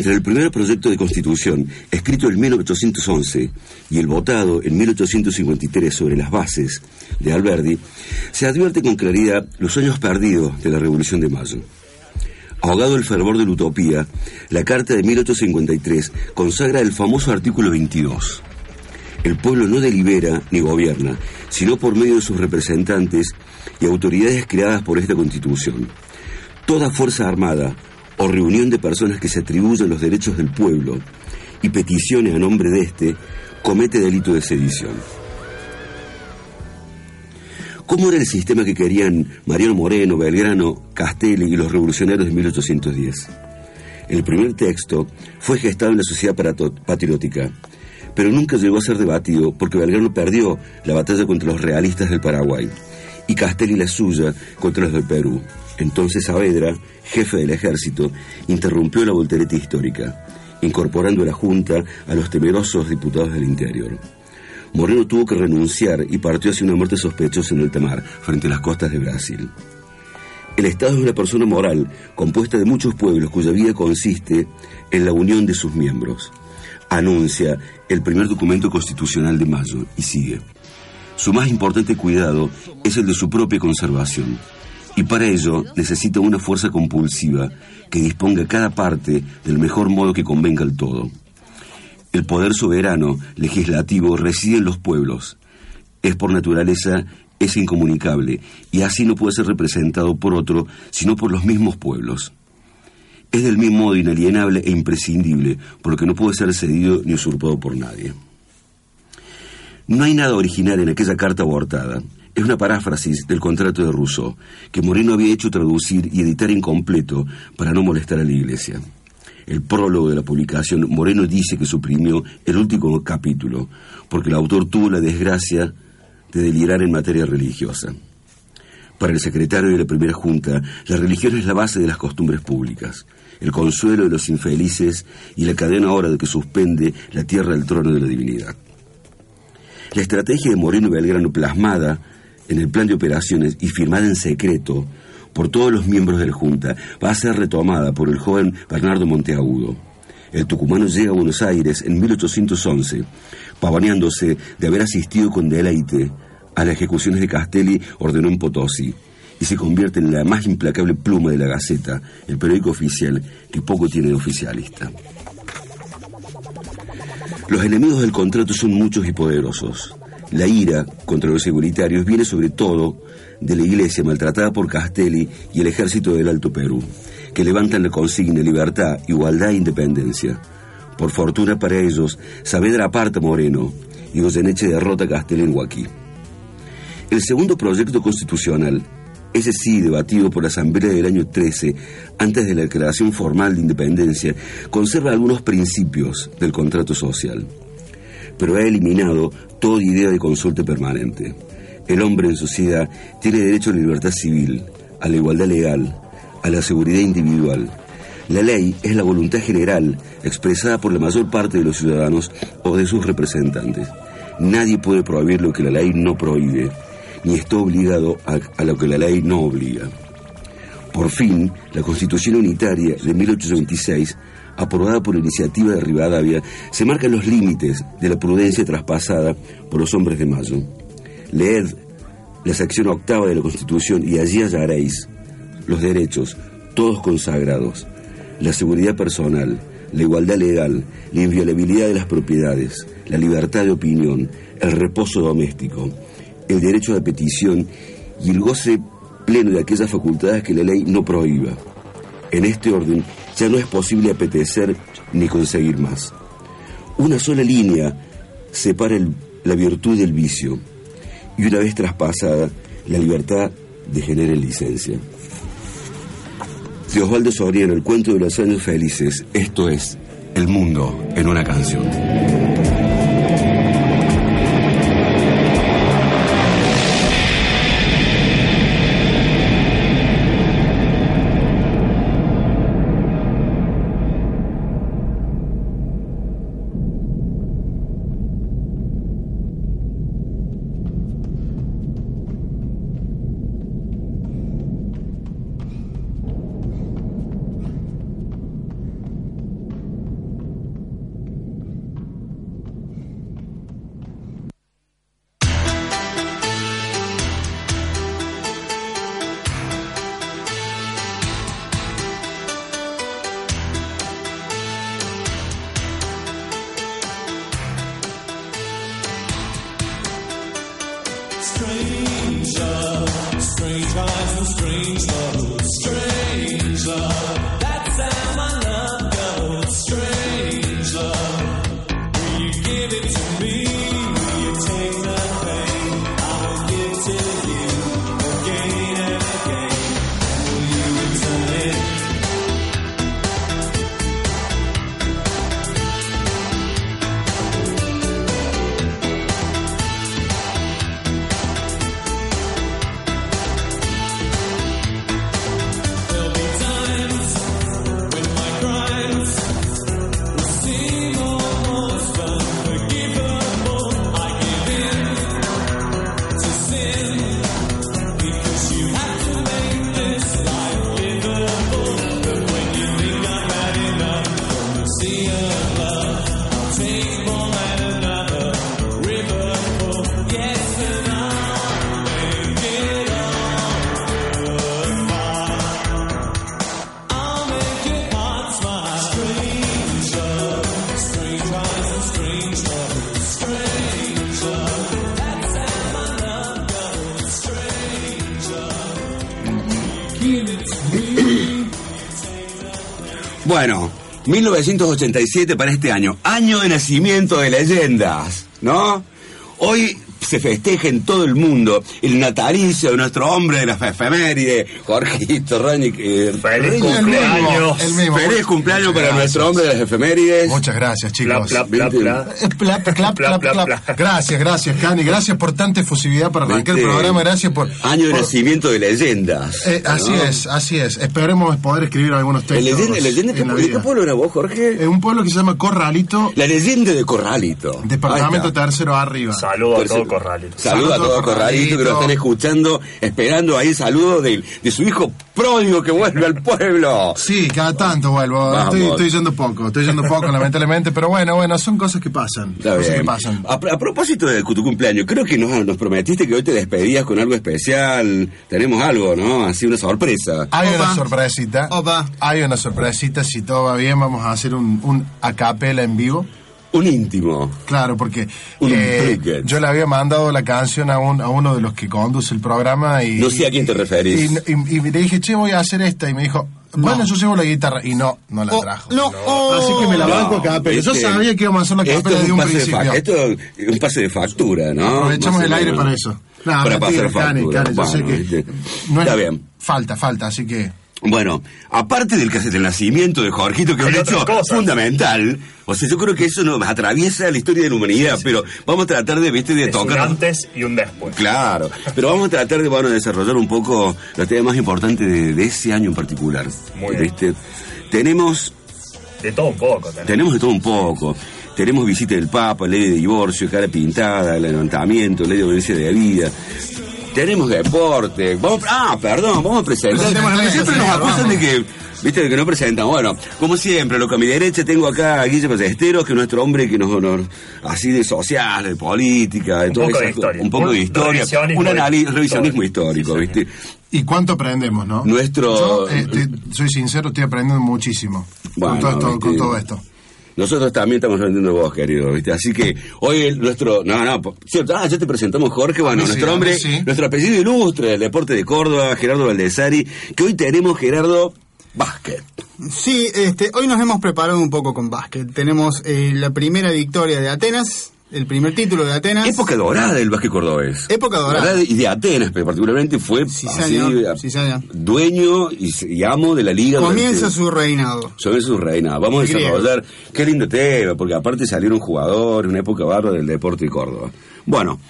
Entre el primer proyecto de constitución, escrito en 1811, y el votado en 1853 sobre las bases de Alberdi, se advierte con claridad los años perdidos de la Revolución de Mayo. Ahogado el fervor de la utopía, la Carta de 1853 consagra el famoso artículo 22. El pueblo no delibera ni gobierna, sino por medio de sus representantes y autoridades creadas por esta Constitución. Toda fuerza armada, o reunión de personas que se atribuyen los derechos del pueblo y peticione a nombre de éste, comete delito de sedición. ¿Cómo era el sistema que querían Mariano Moreno, Belgrano, Castelli y los revolucionarios de 1810? El primer texto fue gestado en la sociedad patriótica, pero nunca llegó a ser debatido porque Belgrano perdió la batalla contra los realistas del Paraguay y Castelli la suya contra los del Perú. Entonces Saavedra, jefe del ejército, interrumpió la voltereta histórica, incorporando a la Junta a los temerosos diputados del interior. Moreno tuvo que renunciar y partió hacia una muerte sospechosa en el mar, frente a las costas de Brasil. El Estado es una persona moral compuesta de muchos pueblos cuya vida consiste en la unión de sus miembros. Anuncia el primer documento constitucional de Mayo y sigue. Su más importante cuidado es el de su propia conservación y para ello necesita una fuerza compulsiva que disponga cada parte del mejor modo que convenga al todo. El poder soberano legislativo reside en los pueblos. Es por naturaleza, es incomunicable y así no puede ser representado por otro, sino por los mismos pueblos. Es del mismo modo inalienable e imprescindible, por lo que no puede ser cedido ni usurpado por nadie. No hay nada original en aquella carta abortada. Es una paráfrasis del contrato de Rousseau, que Moreno había hecho traducir y editar incompleto para no molestar a la Iglesia. El prólogo de la publicación, Moreno dice que suprimió el último capítulo, porque el autor tuvo la desgracia de delirar en materia religiosa. Para el secretario de la primera junta, la religión es la base de las costumbres públicas, el consuelo de los infelices y la cadena ahora de que suspende la tierra del trono de la divinidad. La estrategia de Moreno Belgrano plasmada en el plan de operaciones y firmada en secreto por todos los miembros de la Junta, va a ser retomada por el joven Bernardo Monteagudo. El tucumano llega a Buenos Aires en 1811, pavoneándose de haber asistido con deleite a las ejecuciones de Castelli ordenó en Potosí, y se convierte en la más implacable pluma de la Gaceta, el periódico oficial que poco tiene de oficialista. Los enemigos del contrato son muchos y poderosos. La ira contra los seguritarios viene sobre todo de la iglesia maltratada por Castelli y el ejército del Alto Perú, que levantan la consigna libertad, igualdad e independencia. Por fortuna para ellos, Saavedra aparta Moreno y Goyeneche derrota a Castelli en Huaquí. El segundo proyecto constitucional, ese sí debatido por la Asamblea del año 13, antes de la declaración formal de independencia, conserva algunos principios del contrato social pero ha eliminado toda idea de consulta permanente. El hombre en sociedad tiene derecho a la libertad civil, a la igualdad legal, a la seguridad individual. La ley es la voluntad general expresada por la mayor parte de los ciudadanos o de sus representantes. Nadie puede prohibir lo que la ley no prohíbe, ni está obligado a, a lo que la ley no obliga. Por fin, la Constitución Unitaria de 1826 aprobada por iniciativa de Rivadavia, se marcan los límites de la prudencia traspasada por los hombres de Mayo. Leed la sección octava de la Constitución y allí hallaréis los derechos, todos consagrados, la seguridad personal, la igualdad legal, la inviolabilidad de las propiedades, la libertad de opinión, el reposo doméstico, el derecho de petición y el goce pleno de aquellas facultades que la ley no prohíba. En este orden ya no es posible apetecer ni conseguir más. Una sola línea separa la virtud del vicio y una vez traspasada, la libertad degenera en licencia. de Osvaldo el cuento de los años felices. Esto es El mundo en una canción. 1987 para este año, año de nacimiento de leyendas, ¿no? Se festeja en todo el mundo el natalicio de nuestro hombre de las efemérides, Jorgito Rani. Eh, feliz cumpleaños. Feliz cumpleaños para nuestro hombre de las efemérides. Muchas gracias, chicos. Gracias, gracias, Cani. Gracias por tanta efusividad para arrancar el programa. Gracias por. Año de nacimiento de leyendas. Eh, así es, así es. Esperemos poder escribir algunos textos. ¿Leyenda, leyenda ¿De qué pueblo era vos, Jorge? Es un pueblo que se llama Corralito. La leyenda de Corralito. Departamento tercero arriba. Saludos a todo Saludos a todo Corralito que lo están escuchando, esperando ahí saludos de, de su hijo pródigo que vuelve al pueblo. Sí, cada tanto vuelvo. Estoy, estoy, yendo poco, estoy yendo poco, lamentablemente, pero bueno, bueno, son cosas que pasan. Cosas que pasan. A, propósito de tu cumpleaños, creo que nos, nos, prometiste que hoy te despedías con algo especial. Tenemos algo, ¿no? Así una sorpresa. Hay una sorpresita. Opa. Hay una sorpresita. Si todo va bien, vamos a hacer un, un acapela en vivo. Un íntimo. Claro, porque eh, yo le había mandado la canción a, un, a uno de los que conduce el programa y... No sé a quién te referís. Y, le dije, che, voy a hacer esta. Y me dijo, bueno, yo llevo la guitarra. Y no, no la oh, trajo. no, Así que me la banco acá. Pero yo sabía que íbamos a hacer la capela de un principio. esto es un pase de factura, ¿no? Aprovechamos el aire para eso. para pasar factura. yo sé que no Está bien. Falta, falta, así que... Bueno, aparte del del nacimiento de Jorgito, que es un hecho fundamental, o sea, yo creo que eso nos atraviesa la historia de la humanidad, pero vamos a tratar de, viste, de tocar... Un antes y un después. Claro, pero vamos a tratar de, bueno, desarrollar un poco los temas más importantes de, ese año en particular. Muy bien. Tenemos... De todo un poco. Tenemos. de todo un poco. Tenemos visita del Papa, ley de divorcio, cara pintada, el levantamiento, ley de obediencia de vida, tenemos deporte. Vamos, ah, perdón, vamos a presentar. Siempre nos acusan de que, viste, de que no presentan. Bueno, como siempre, lo que a mi derecha tengo acá a Guillermo Ballesteros, que es nuestro hombre que nos, honor así de social, de política, de un todo poco de historia. Un poco de historia. Un análisis, revisionismo histórico, ¿viste? ¿Y cuánto aprendemos, no? Nuestro. Yo, eh, soy sincero, estoy aprendiendo muchísimo con, todo esto, con todo esto. Nosotros también estamos aprendiendo vos, querido, ¿viste? Así que hoy nuestro... No, no, cierto, ah, ya te presentamos Jorge, bueno, nuestro hombre, nuestro apellido ilustre del deporte de Córdoba, Gerardo Valdesari, que hoy tenemos, Gerardo, básquet. Sí, este, hoy nos hemos preparado un poco con básquet. Tenemos eh, la primera victoria de Atenas, el primer título de Atenas. Época dorada del básquet cordobés. Época dorada. Y de Atenas, particularmente, fue sí, así, sí, dueño y, amo de la liga. Comienza su reinado. Comienza su reinado. Vamos a desarrollar. Qué lindo tema, porque aparte salieron jugadores, una época barra del deporte de Córdoba. Bueno,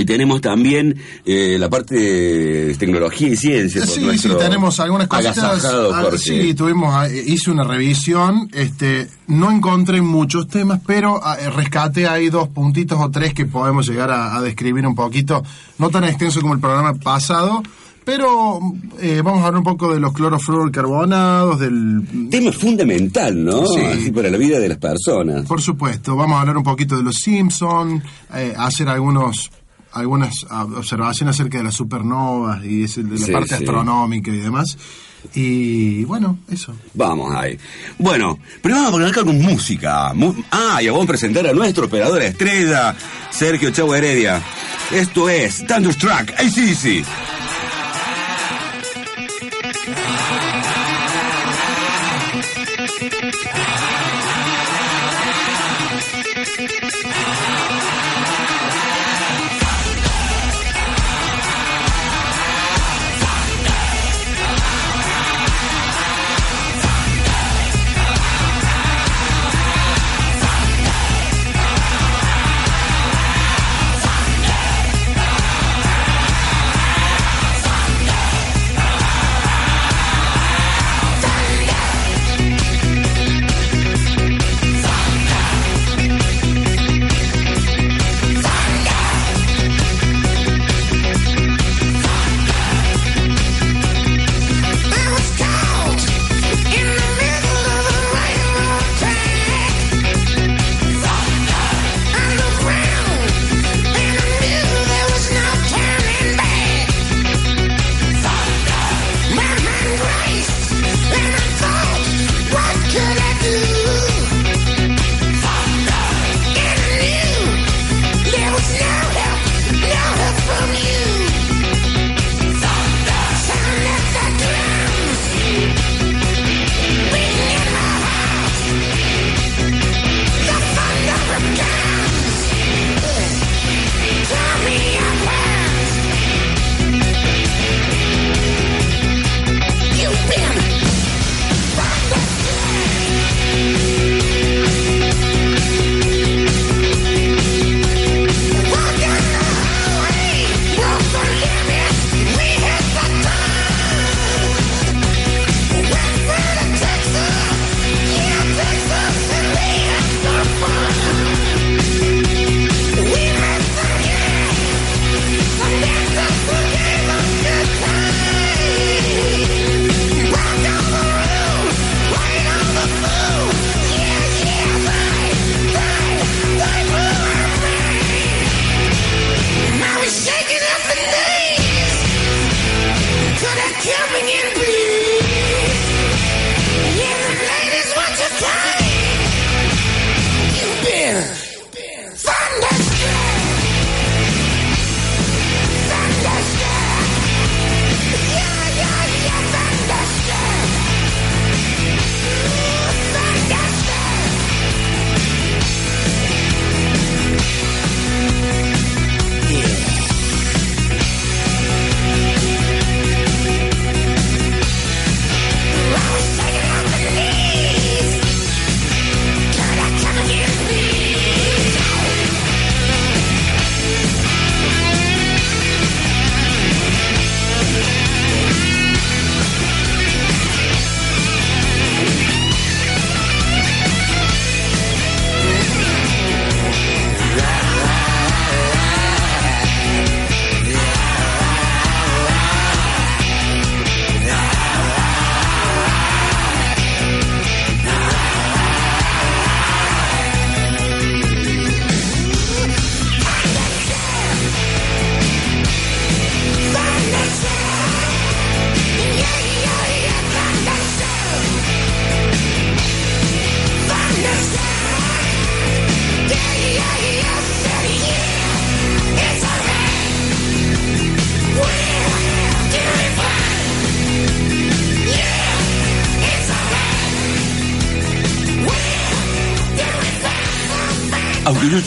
y tenemos también eh, la parte de tecnología y ciencia. Sí, sí, tenemos algunas cositas. Ah, sí, tuvimos, ah, hice una revisión, este, no encontré muchos temas, pero ah, rescate hay dos puntitos o tres que podemos llegar a, describir un poquito, no tan extenso como el programa pasado, pero eh, vamos a hablar un poco de los clorofluorcarbonados, del... Tema fundamental, ¿no? Sí. para la vida de las personas. Por supuesto, vamos a hablar un poquito de los Simpsons, eh, hacer algunos algunas observaciones acerca de las supernovas y de la parte astronómica y demás. Y bueno, eso. Vamos ahí. Bueno, primero vamos a poner acá con música. ah, y vamos a presentar a nuestro operador estrella, Sergio Chavo Heredia. Esto es Thunderstruck, sí,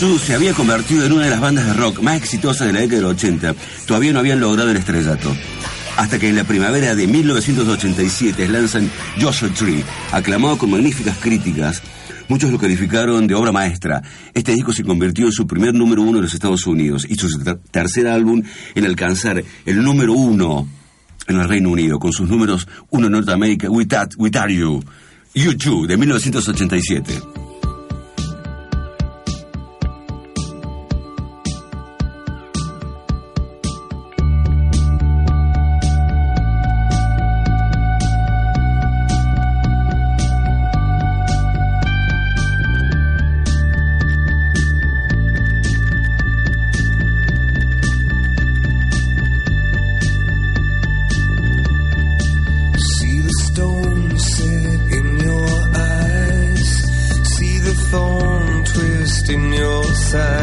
se había convertido en una de las bandas de rock más exitosas de la década del 80, todavía no habían logrado el estrellato. Hasta que en la primavera de 1987 lanzan Joshua Tree, aclamado con magníficas críticas, Muchos lo calificaron de obra maestra. Este disco se convirtió en su primer número uno en los Estados Unidos y su tercer álbum en alcanzar el número uno en el Reino Unido, con sus números uno en Norteamérica, We, We Are You, You de 1987. in your side.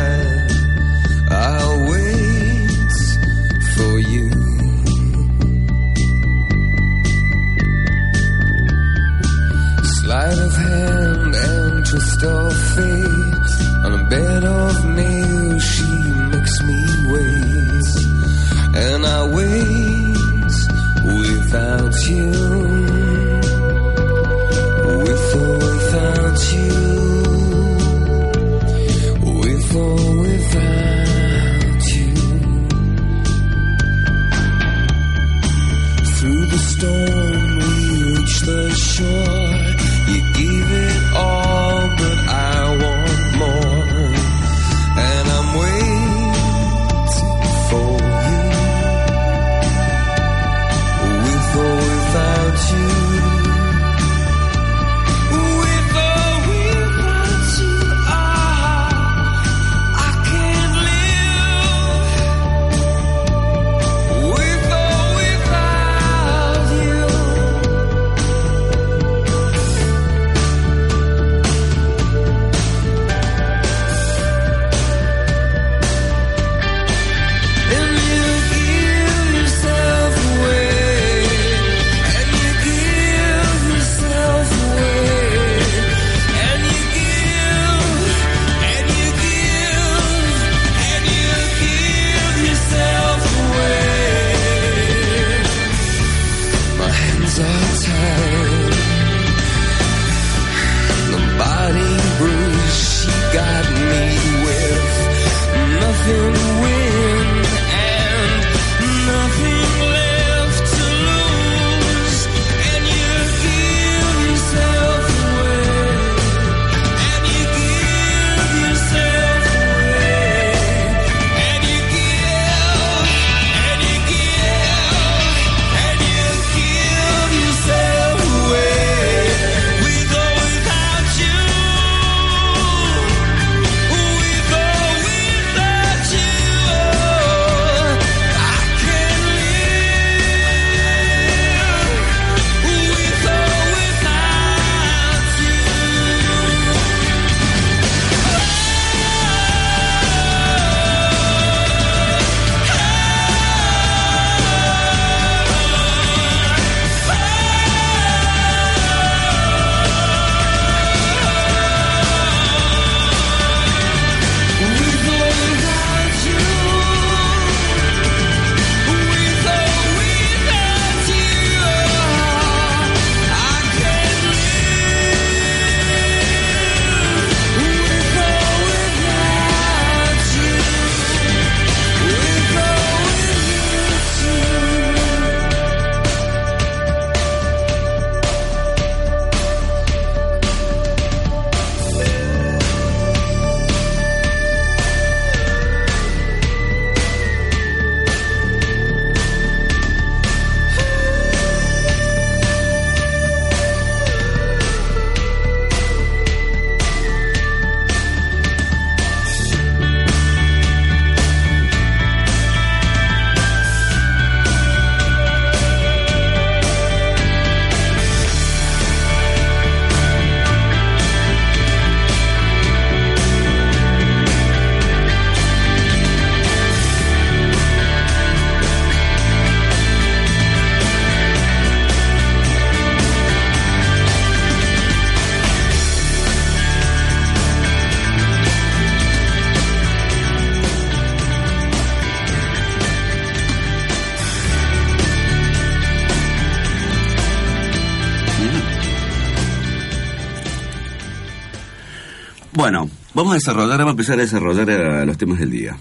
Vamos a desarrollar, vamos a empezar a desarrollar eh, los temas del día.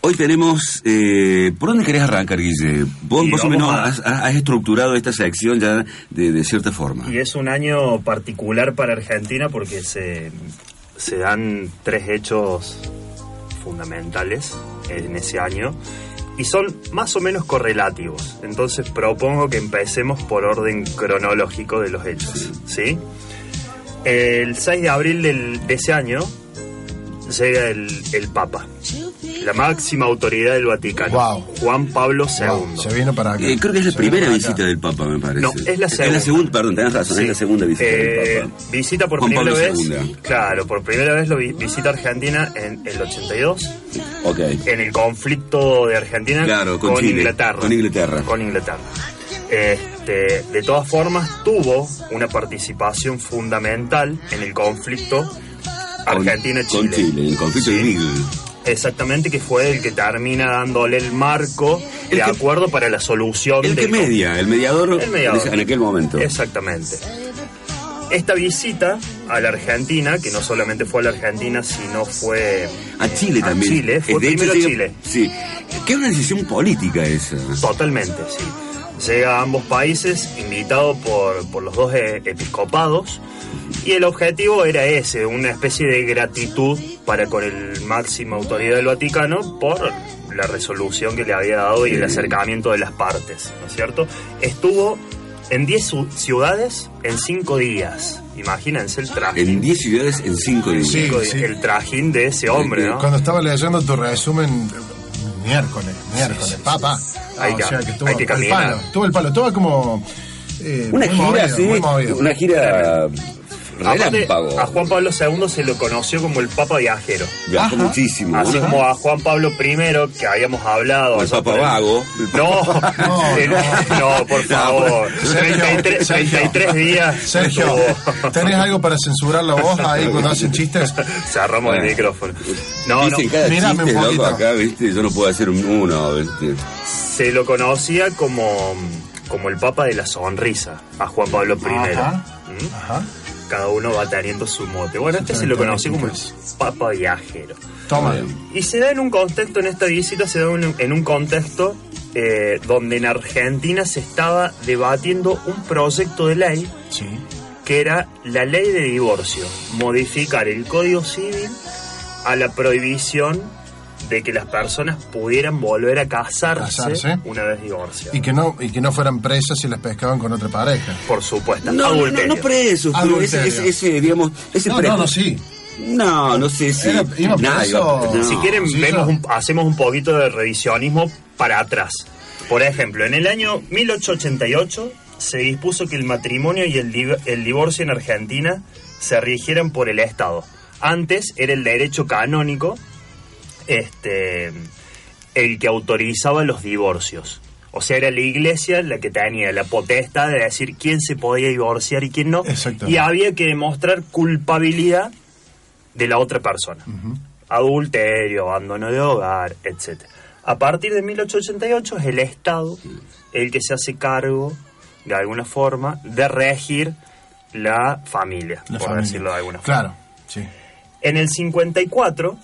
Hoy tenemos, eh, ¿por dónde querés arrancar, Guille? Vos más o menos has, estructurado esta sección ya de, cierta forma. Y es un año particular para Argentina porque se, se dan tres hechos fundamentales en ese año y son más o menos correlativos. Entonces propongo que empecemos por orden cronológico de los hechos. ¿sí? El 6 de abril de ese año llega el, el Papa, la máxima autoridad del Vaticano, Juan Pablo II. Se vino para acá. Eh, creo que es la primera visita del Papa, me parece. No, es la segunda. Es la segunda, perdón, tenés razón, es la segunda visita del eh, Papa. Visita por primera vez. Claro, por primera vez lo visita Argentina en el 82. Ok. En el conflicto de Argentina con, Inglaterra. Con Inglaterra. Con Inglaterra. Este, de todas formas, tuvo una participación fundamental en el conflicto Argentina-Chile. Con Chile, el conflicto de Exactamente, que fue el que termina dándole el marco de acuerdo para la solución. El que media, el mediador, el mediador en aquel momento. Exactamente. Esta visita a la Argentina, que no solamente fue a la Argentina, sino fue a Chile también. Chile, fue primero a Chile. Sí, que es una decisión política esa. Totalmente, sí llega a ambos países invitado por, por los dos e, episcopados y el objetivo era ese, una especie de gratitud para con el máximo autoridad del Vaticano por la resolución que le había dado y el acercamiento de las partes, ¿no es cierto? Estuvo en 10 ciudades en 5 días. Imagínense el traje. En 10 ciudades en 5 días. El trajín de ese hombre, ¿no? Cuando estaba leyendo tu resumen, miércoles, miércoles, papá. Hay, que, hay que. El palo, tuvo el palo, todo como... Eh, una gira, sí, una gira a Juan Pablo II se lo conoció como el Papa Viajero. Viajó muchísimo. Así como a Juan Pablo I, que habíamos hablado. El Papa Vago. No, no, por favor. 33, días. Sergio, ¿tenés algo para censurar la voz ahí cuando hacen chistes? Cerramos el micrófono. No, Dicen cada Mírame un poquito. Acá, ¿viste? Yo no puedo hacer uno, ¿viste? Se lo conocía como, como el Papa de la Sonrisa, a Juan Pablo I. Ajá. ¿Mm? Ajá cada uno va teniendo su mote. Bueno, este se lo conocí como el Papa Viajero. Toma. Y se da en un contexto, en esta visita, se da en un contexto eh, donde en Argentina se estaba debatiendo un proyecto de ley que era la ley de divorcio, modificar el Código Civil a la prohibición de que las personas pudieran volver a casarse, una vez divorciadas. Y que no y que no fueran presas si las pescaban con otra pareja. Por supuesto. No, no, no, presos, pero ese, ese, digamos, ese no, no, no, sí. No, no sé si. Si quieren, vemos hacemos un poquito de revisionismo para atrás. Por ejemplo, en el año 1888 se dispuso que el matrimonio y el, el divorcio en Argentina se rigieran por el Estado. Antes era el derecho canónico este, el que autorizaba los divorcios. O sea, era la iglesia la que tenía la potestad de decir quién se podía divorciar y quién no. Y había que demostrar culpabilidad de la otra persona. Adulterio, abandono de hogar, etc. A partir de 1888 es el Estado el que se hace cargo, de alguna forma, de regir la familia, por decirlo de alguna forma. Claro, sí. En el 54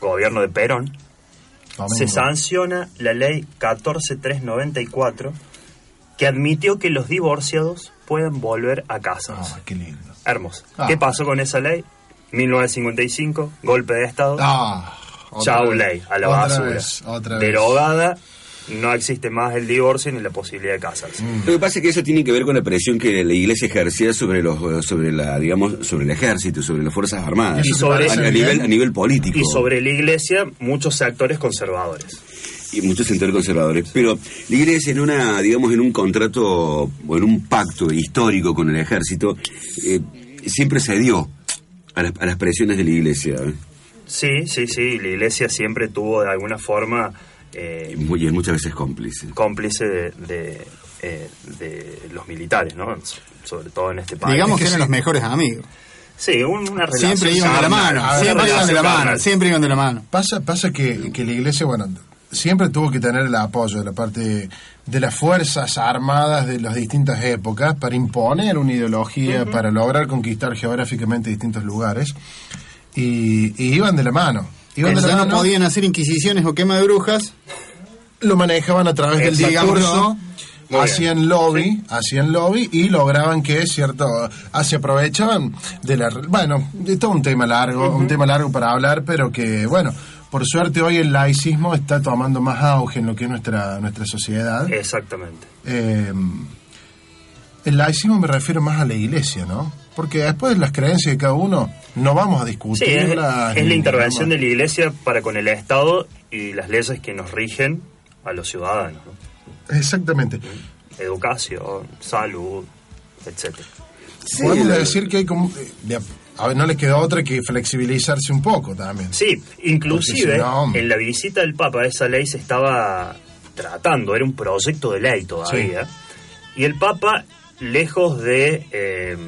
gobierno de Perón, se sanciona la ley 14394 que admitió que los divorciados pueden volver a casa. Ah, qué lindo. Hermoso. Ah. ¿Qué pasó con esa ley? 1955, golpe de Estado. Ah, Chau ley, a la basura. Derogada no existe más el divorcio ni la posibilidad de casarse. Mm. Lo que pasa es que eso tiene que ver con la presión que la iglesia ejercía sobre los sobre la digamos sobre el ejército, sobre las fuerzas armadas, y sobre a, nivel a nivel político. Y sobre la iglesia muchos sectores conservadores y muchos sectores conservadores. Pero la iglesia en una, digamos, en un contrato o en un pacto histórico con el ejército, eh, siempre cedió a, a, las presiones de la iglesia. ¿eh? Sí, sí, sí. La iglesia siempre tuvo de alguna forma eh, y muchas veces cómplice. Cómplice de, eh, de, los militares, ¿no? Sobre todo en este país. Digamos que, eran los mejores amigos. Sí, una relación. Siempre iban de la mano, siempre iban de la mano, siempre iban de la mano. Pasa, pasa que, que la iglesia, bueno, siempre tuvo que tener el apoyo de la parte de las fuerzas armadas de las distintas épocas para imponer una ideología, para lograr conquistar geográficamente distintos lugares. Y, iban de la mano. La mano. no podían hacer inquisiciones o quema de brujas. Lo manejaban a través del discurso hacían lobby, hacían lobby y lograban que cierto ah, se aprovechaban de la bueno, de todo un tema largo, un tema largo para hablar, pero que bueno, por suerte hoy el laicismo está tomando más auge en lo que es nuestra nuestra sociedad. Exactamente. Eh, el laicismo me refiero más a la iglesia, ¿no? Porque después de las creencias de cada uno, no vamos a discutir. Sí, es, la intervención de la iglesia para con el Estado y las leyes que nos rigen a los ciudadanos. ¿no? Exactamente. Educación, salud, etcétera. Podemos decir que hay como... Eh, a ver, no les queda otra que flexibilizarse un poco también. Sí, inclusive en la visita del Papa esa ley se estaba tratando, era un proyecto de ley todavía. Y el Papa, lejos de, eh,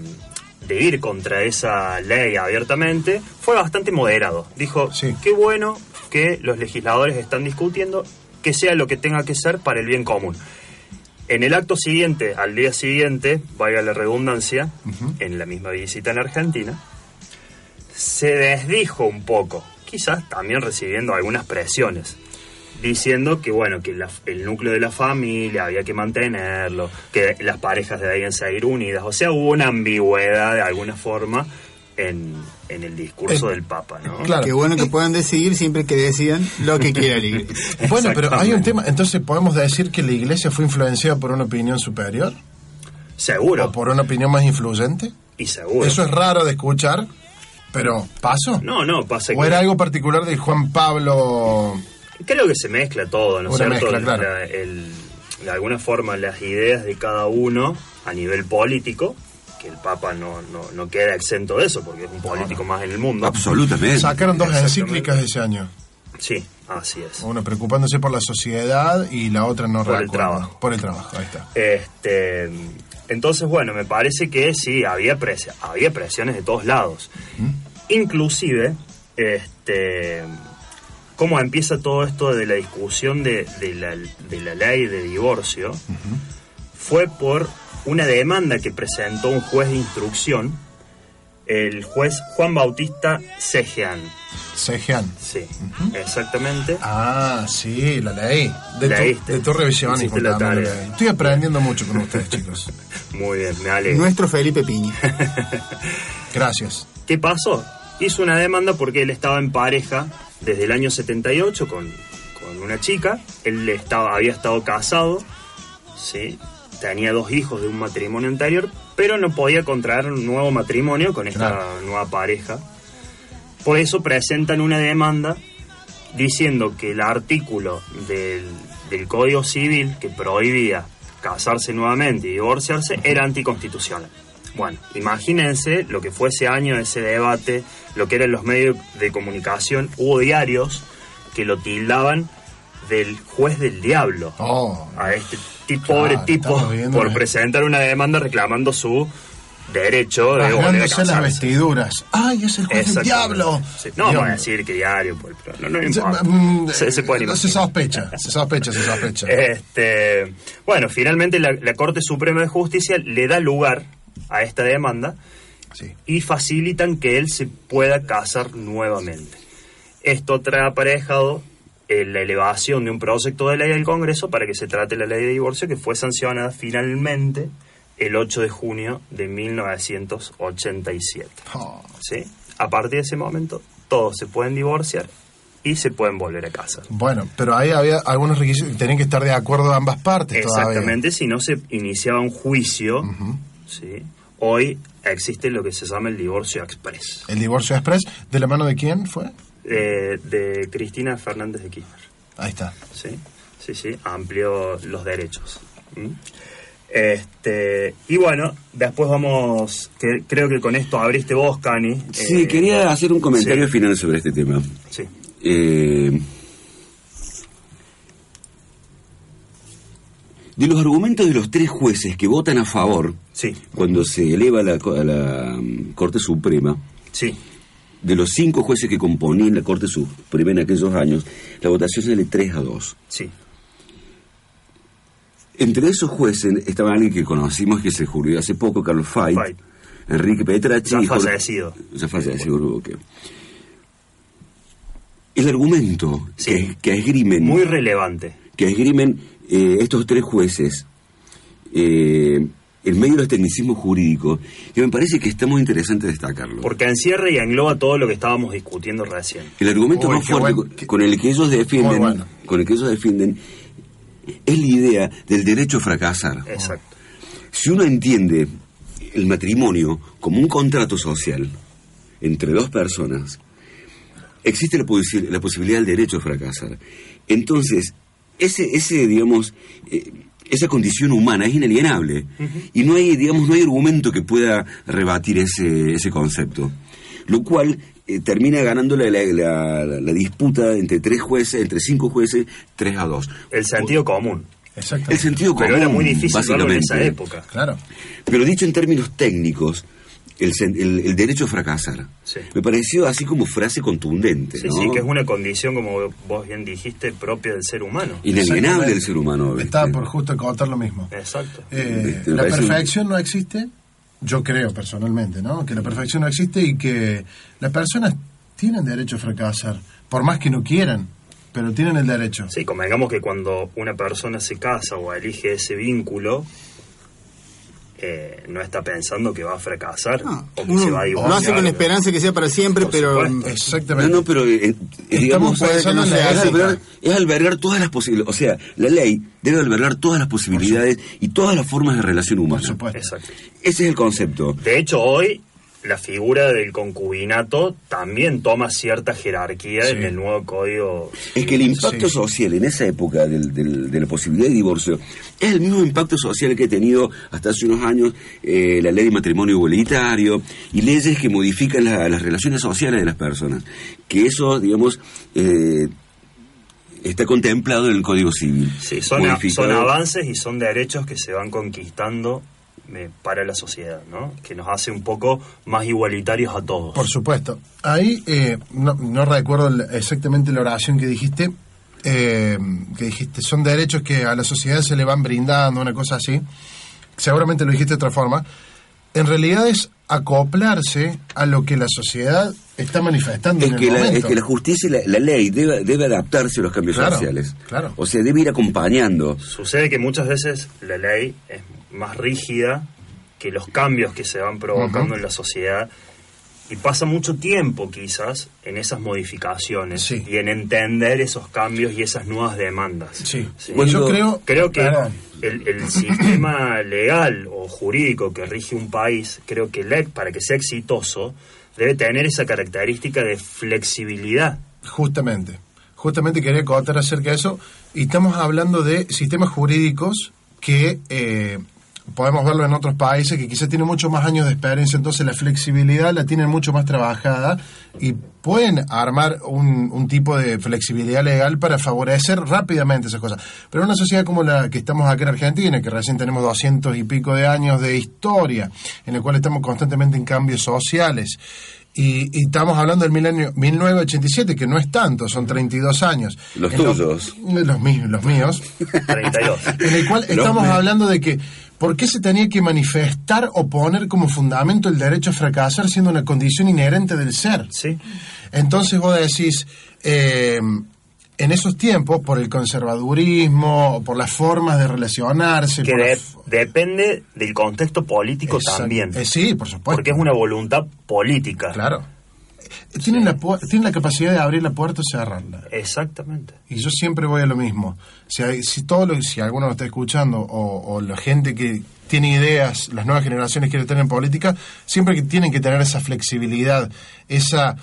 de ir contra esa ley abiertamente, fue bastante moderado. Dijo, qué bueno que los legisladores están discutiendo que sea lo que tenga que ser para el bien común. En el acto siguiente, al día siguiente, vaya la redundancia, en la misma visita en Argentina, se desdijo un poco, quizás también recibiendo algunas presiones, diciendo que bueno, que el núcleo de la familia había que mantenerlo, que las parejas debían seguir unidas, o sea, hubo una ambigüedad de alguna forma en, en el discurso del Papa, ¿no? Claro. Qué bueno que puedan decidir siempre que decidan lo que quiera la Iglesia. bueno, pero hay un tema, entonces podemos decir que la Iglesia fue influenciada por una opinión superior. Seguro. ¿O por una opinión más influyente? Y seguro. Eso es raro de escuchar, pero ¿pasó? No, no, pasa ¿O era algo particular de Juan Pablo? Creo que se mezcla todo, ¿no es cierto? de alguna forma las ideas de cada uno a nivel político que el Papa no, no, no queda exento de eso, porque es un político más en el mundo. Absolutamente. Sacaron dos encíclicas ese año. Sí, así es. Una preocupándose por la sociedad y la otra no Por el trabajo. Por el trabajo, ahí está. Este, entonces, bueno, me parece que sí, había, había presiones de todos lados. Inclusive, este, cómo empieza todo esto de la discusión de, de, la, de la, ley de divorcio, fue por una demanda que presentó un juez de instrucción, el juez Juan Bautista Sejean. Sejean. Sí, exactamente. Ah, sí, la ley. De, tu, de revisión. Y Estoy aprendiendo mucho con ustedes, chicos. Muy bien, me alegro. Nuestro Felipe Piña. Gracias. ¿Qué pasó? Hizo una demanda porque él estaba en pareja desde el año 78 con, con una chica. Él estaba, había estado casado, ¿sí? tenía dos hijos de un matrimonio anterior, pero no podía contraer un nuevo matrimonio con esta nueva pareja. Por eso presentan una demanda diciendo que el artículo del, del Código Civil que prohibía casarse nuevamente y divorciarse era anticonstitucional. Bueno, imagínense lo que fue ese año, ese debate, lo que eran los medios de comunicación, hubo diarios que lo tildaban del juez del diablo oh. a este pobre tipo por presentar una demanda reclamando su derecho de a las vestiduras. ¡Ay, es el juez del diablo! No vamos a decir que diario, pues, no, no importa. Mm, se, puede se sospecha, se sospecha, se sospecha. Este, bueno, finalmente la, Corte Suprema de Justicia le da lugar a esta demanda y facilitan que él se pueda casar nuevamente. Esto trae aparejado la elevación de un proyecto de ley al Congreso para que se trate la ley de divorcio que fue sancionada finalmente el 8 de junio de 1987. ¿Sí? A partir de ese momento, todos se pueden divorciar y se pueden volver a casa. Bueno, pero ahí había algunos requisitos, tenían que estar de acuerdo ambas partes. Exactamente, si no se iniciaba un juicio, ¿sí? hoy existe lo que se llama el divorcio express. ¿El divorcio express de la mano de quién fue? Eh, de Cristina Fernández de Kirchner. Ahí está. Sí, sí, sí, amplió los derechos. Este, y bueno, después vamos, que, creo que con esto abriste vos, Cani. Sí, eh, quería hacer un comentario final sobre este tema. Sí. Eh, de los argumentos de los tres jueces que votan a favor, sí. cuando se eleva a la, a la mm, Corte Suprema, sí de los cinco jueces que componían la Corte Suprema en aquellos años, la votación sale 3 a 2. Sí. Entre esos jueces estaba alguien que conocimos que se jubiló hace poco, Carlos Fay, Enrique Petracci. Ya fallecido. Ya fallecido, El argumento que, que, esgrimen... Muy relevante. Que esgrimen eh, estos tres jueces eh, en medio del tecnicismo jurídico, y me parece que está muy interesante destacarlo. Porque encierra y engloba todo lo que estábamos discutiendo recién. El argumento más fuerte con el que ellos defienden, con el que ellos defienden, es la idea del derecho a fracasar. Exacto. Si uno entiende el matrimonio como un contrato social entre dos personas, existe la, la posibilidad del derecho a fracasar. Entonces, ese, ese digamos, eh, esa condición humana es inalienable y no hay, digamos, no hay argumento que pueda rebatir ese, ese concepto. Lo cual eh, termina ganando la, la, disputa entre tres jueces, entre cinco jueces, tres a dos. El sentido común. Exactamente. El sentido común. Pero era muy difícil en esa época. Claro. Pero dicho en términos técnicos, el, derecho a fracasar. Me pareció así como frase contundente. Sí, sí, que es una condición, como vos bien dijiste, propia del ser humano. Inalienable del ser humano. Estaba por justo contar lo mismo. Exacto. Eh, la perfección no existe, yo creo personalmente, ¿no? Que la perfección no existe y que las personas tienen derecho a fracasar, por más que no quieran pero tienen el derecho. Sí, como digamos que cuando una persona se casa o elige ese vínculo, eh, no está pensando que va a fracasar o que se va a divorciar. No hace con esperanza que sea para siempre, pero... Exactamente. No, no, pero eh, digamos, es, albergar, todas las posibilidades. O sea, la ley debe albergar todas las posibilidades y todas las formas de relación humana. Por supuesto. Ese es el concepto. De hecho, hoy la figura del concubinato también toma cierta jerarquía en el nuevo código. Es que el impacto social en esa época del, de la posibilidad de divorcio es el mismo impacto social que ha tenido hasta hace unos años eh, la ley de matrimonio igualitario y leyes que modifican las relaciones sociales de las personas. Que eso, digamos, eh, está contemplado en el Código Civil. Sí, son, son avances y son derechos que se van conquistando para la sociedad, ¿no? Que nos hace un poco más igualitarios a todos. Por supuesto. Ahí eh, no, recuerdo exactamente la oración que dijiste, eh, que dijiste, son derechos que a la sociedad se le van brindando, una cosa así. Seguramente lo dijiste de otra forma. En realidad es acoplarse a lo que la sociedad está manifestando. Es, que, la, es que la justicia y la, ley debe, debe, adaptarse a los cambios sociales. Claro. O sea, debe ir acompañando. Sucede que muchas veces la ley es más rígida que los cambios que se van provocando en la sociedad. Y pasa mucho tiempo quizás en esas modificaciones y en entender esos cambios y esas nuevas demandas. Sí. yo creo, creo que el, sistema legal o jurídico que rige un país, creo que para que sea exitoso debe tener esa característica de flexibilidad. Justamente, justamente quería contar acerca de eso. Y estamos hablando de sistemas jurídicos que eh, podemos verlo en otros países que quizás tienen mucho más años de experiencia, entonces la flexibilidad la tienen mucho más trabajada y pueden armar un, tipo de flexibilidad legal para favorecer rápidamente esas cosas. Pero en una sociedad como la que estamos aquí en Argentina, que recién tenemos doscientos y pico de años de historia, en la cual estamos constantemente en cambios sociales, y, estamos hablando del milenio 1987, que no es tanto, son 32 años. Los tuyos. Los, los, míos, los míos. 32. En el cual estamos hablando de que ¿Por qué se tenía que manifestar o poner como fundamento el derecho a fracasar siendo una condición inherente del ser? Sí. Entonces vos decís, eh, en esos tiempos, por el conservadurismo, por las formas de relacionarse... Que depende del contexto político también. Eh, sí, por supuesto. Porque es una voluntad política. Claro tienen, la, tienen la capacidad de abrir la puerta o cerrarla. Exactamente. Y yo siempre voy a lo mismo. Si, si, todo lo, si alguno lo está escuchando o, la gente que tiene ideas, las nuevas generaciones quieren tener en política, siempre que tienen que tener esa flexibilidad, esa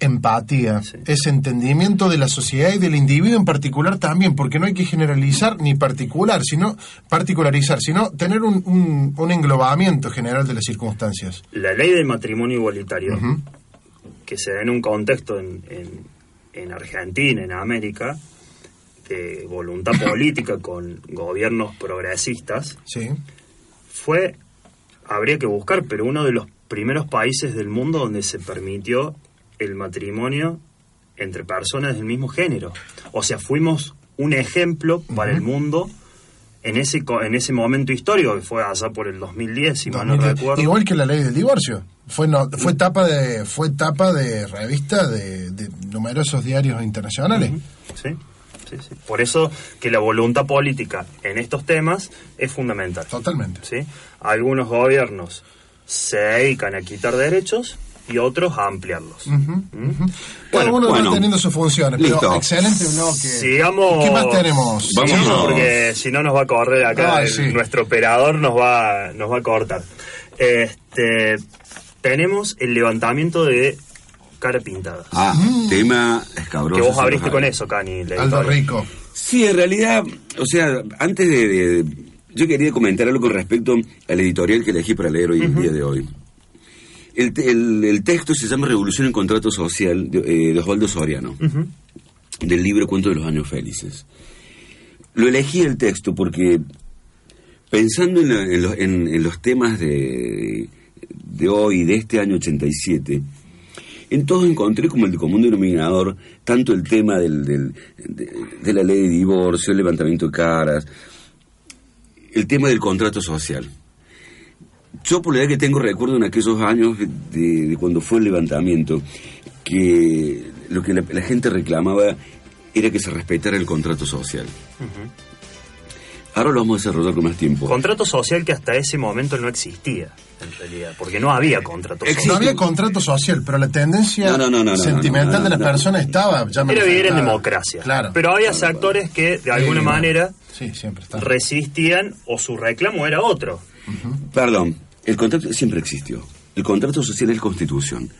empatía, ese entendimiento de la sociedad y del individuo en particular también, porque no hay que generalizar ni particular, sino particularizar, sino tener un, un, englobamiento general de las circunstancias. La ley del matrimonio igualitario que se da en un contexto en, en, Argentina, en América, de voluntad política con gobiernos progresistas, sí. fue, habría que buscar, pero uno de los primeros países del mundo donde se permitió el matrimonio entre personas del mismo género. O sea, fuimos un ejemplo para el mundo en ese en ese momento histórico que fue allá por el 2010 si mal no recuerdo igual que la ley del divorcio fue no, fue tapa de fue tapa de revista de, numerosos diarios internacionales sí Sí, sí. Por eso que la voluntad política en estos temas es fundamental. Totalmente. ¿sí? Algunos gobiernos se dedican a quitar derechos y otros a ampliarlos. ¿Mm? Cada uno va teniendo sus funciones. Pero excelente bloque. Sigamos, ¿Qué más tenemos? Vamos porque si no nos va a correr acá, nuestro operador nos va, nos va a cortar. Este, tenemos el levantamiento de cara pintada. Ah, tema escabroso. Que vos abriste con eso, Cani. Aldo Rico. Sí, en realidad, o sea, antes de, Yo quería comentar algo con respecto al editorial que elegí para leer hoy, el día de hoy. El, texto se llama Revolución en Contrato Social de, eh, Osvaldo Soriano, del libro Cuento de los Años Felices. Lo elegí el texto porque, pensando en, los temas de, de hoy, de este año 87, en todo encontré como el común denominador tanto el tema del, de, la ley de divorcio, el levantamiento de caras, el tema del contrato social. Yo por la edad que tengo recuerdo en aquellos años de, cuando fue el levantamiento, que lo que la, gente reclamaba era que se respetara el contrato social. Ahora lo vamos a desarrollar con más tiempo. Contrato social que hasta ese momento no existía, en realidad, porque no había contrato social. No había contrato social, pero la tendencia sentimental de la persona estaba ya Era vivir en democracia. Claro. Pero había actores que, de alguna manera, resistían o su reclamo era otro. Perdón, el contrato siempre existió. El contrato social es constitución.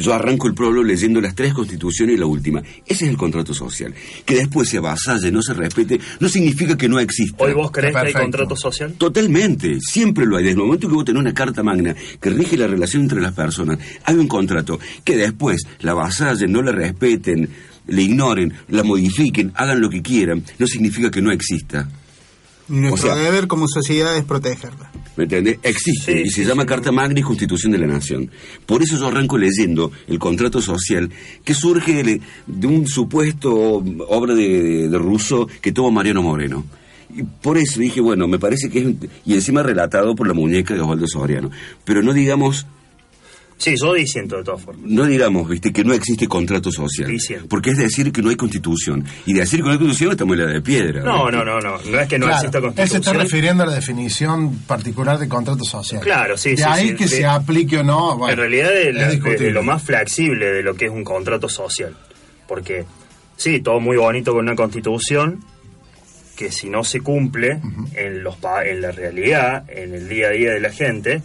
Yo arranco el pueblo leyendo las tres constituciones y la última. Ese es el contrato social. Que después se avasalle, no se respete, no significa que no exista. ¿Hoy vos crees que hay contrato social? Totalmente, siempre lo hay. Desde el momento que vos tenés una carta magna que rige la relación entre las personas, hay un contrato. Que después la avasallen, no la respeten, le ignoren, la modifiquen, hagan lo que quieran, no significa que no exista. Nuestro deber como sociedad es protegerla. ¿Me entiendes? Existe y se llama Carta Magna y Constitución de la Nación. Por eso yo arranco leyendo el contrato social que surge de, un supuesto obra de, de, Russo que tuvo Mariano Moreno. Y por eso dije, bueno, me parece que es. Y encima relatado por la muñeca de Osvaldo Soriano. Pero no digamos Sí, yo diciendo de todas formas. No digamos, viste, que no existe contrato social. Porque es decir que no hay constitución. Y decir que no hay constitución estamos en la de piedra. No, no, no, no. No es que no exista constitución. Él se está refiriendo a la definición particular de contrato social. Claro, sí, de ahí que se aplique o no. Bueno, en realidad es, lo más flexible de lo que es un contrato social. Porque, sí, todo muy bonito con una constitución que si no se cumple en, los, en la realidad, en el día a día de la gente,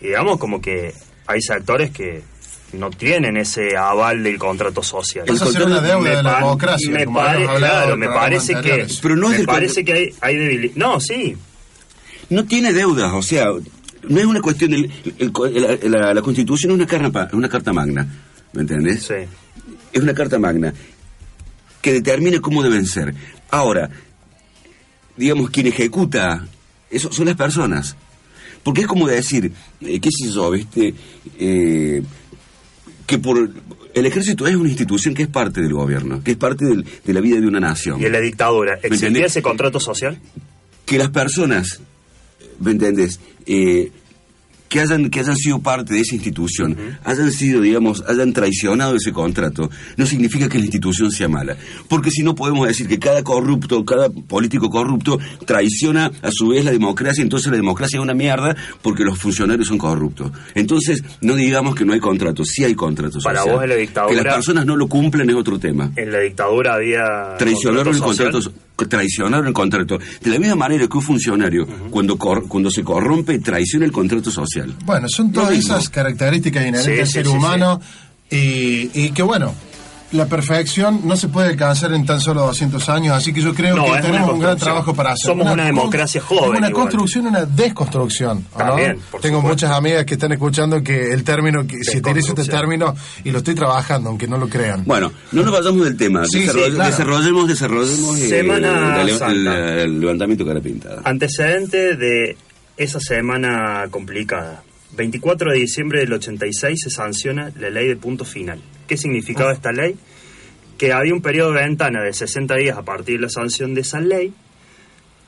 digamos como que hay sectores que no tienen ese aval del contrato social. Es una deuda de la democracia. Me, claro, me parece que, pero no me parece que hay, hay debilidad. No, sí. No tiene deudas, o sea, no es una cuestión del la, Constitución es una carta una carta magna, ¿me entiendes? Sí. Es una carta magna que determina cómo deben ser. Ahora, digamos quien ejecuta eso son las personas. Porque es como decir, eh, qué sé yo, ¿viste? Eh, que por el ejército es una institución que es parte del gobierno, que es parte de la vida de una nación. ¿Y en la dictadura existía ese contrato social? Que las personas, ¿me entendés? Eh, que hayan, que hayan sido parte de esa institución, hayan sido, digamos, hayan traicionado ese contrato, no significa que la institución sea mala. Porque si no podemos decir que cada corrupto, cada político corrupto traiciona a su vez la democracia, entonces la democracia es una mierda porque los funcionarios son corruptos. Entonces, no digamos que no hay contrato, sí hay contratos. Para vos en la dictadura... Que las personas no lo cumplen es otro tema. En la dictadura había... Traicionaron el contrato traicionaron el contrato. De la misma manera que un funcionario, cuando, cuando se corrompe, traiciona el contrato social. Bueno, son todas esas características inherentes del ser humano y, y que, bueno, la perfección no se puede alcanzar en tan solo 200 años, así que yo creo que tenemos un gran trabajo para hacer. Somos una, democracia joven. Una construcción, una desconstrucción. También, Tengo muchas amigas que están escuchando que el término, que, si utilizo este término, y lo estoy trabajando, aunque no lo crean. Bueno, no nos vayamos del tema. Desarrollemos, desarrollemos eh, el, levantamiento cara pintada. Antecedente de esa semana complicada. 24 de diciembre del 86 se sanciona la ley de punto final ¿Qué significaba esta ley? Que había un periodo de ventana de 60 días a partir de la sanción de esa ley,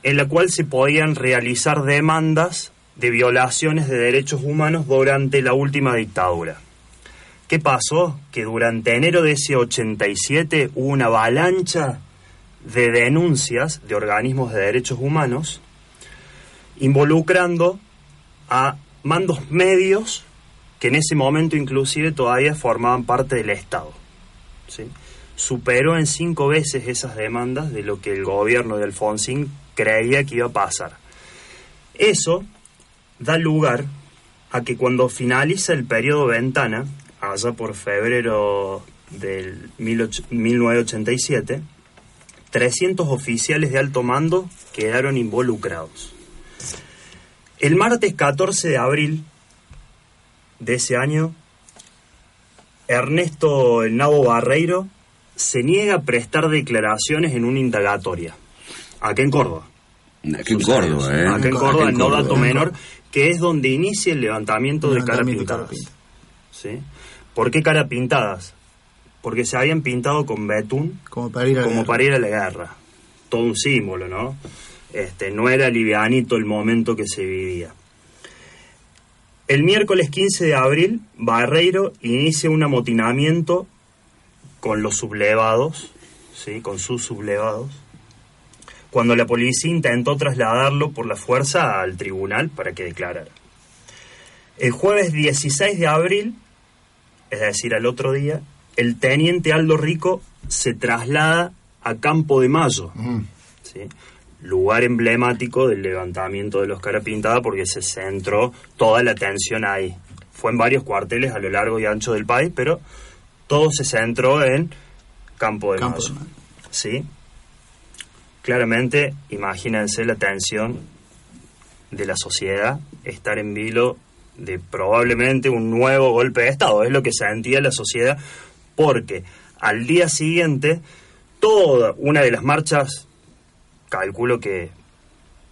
en la cual se podían realizar demandas de violaciones de derechos humanos durante la última dictadura. ¿Qué pasó? Que durante enero de ese 87 hubo una avalancha de denuncias de organismos de derechos humanos involucrando a mandos medios que en ese momento inclusive todavía formaban parte del Estado. ¿sí? Superó en cinco veces esas demandas de lo que el gobierno de Alfonsín creía que iba a pasar. Eso da lugar a que cuando finaliza el periodo ventana, allá por febrero del 1987, 300 oficiales de alto mando quedaron involucrados. El martes 14 de abril de ese año, Ernesto El Nabo Barreiro se niega a prestar declaraciones en una indagatoria, acá en Córdoba. Aquí en Córdoba, ¿eh? En Córdoba, no dato menor, que es donde inicia el levantamiento de cara pintadas. ¿Sí? ¿Por qué cara pintadas? Porque se habían pintado con betún como para ir a, como para ir a la guerra. Todo un símbolo, ¿no? Este, no era livianito el momento que se vivía. El miércoles 15 de abril, Barreiro inicia un amotinamiento con los sublevados, ¿sí? con sus sublevados, cuando la policía intentó trasladarlo por la fuerza al tribunal para que declarara. El jueves 16 de abril, es decir, al otro día, el teniente Aldo Rico se traslada a Campo de Mayo, ¿sí? Lugar emblemático del levantamiento de los Carapintada porque se centró toda la atención ahí. Fue en varios cuarteles a lo largo y ancho del país, pero todo se centró en Campo de Mayo. ¿Sí? Claramente, imagínense la tensión de la sociedad, estar en vilo de probablemente un nuevo golpe de Estado. Es lo que sentía la sociedad, porque al día siguiente, toda una de las marchas calculo que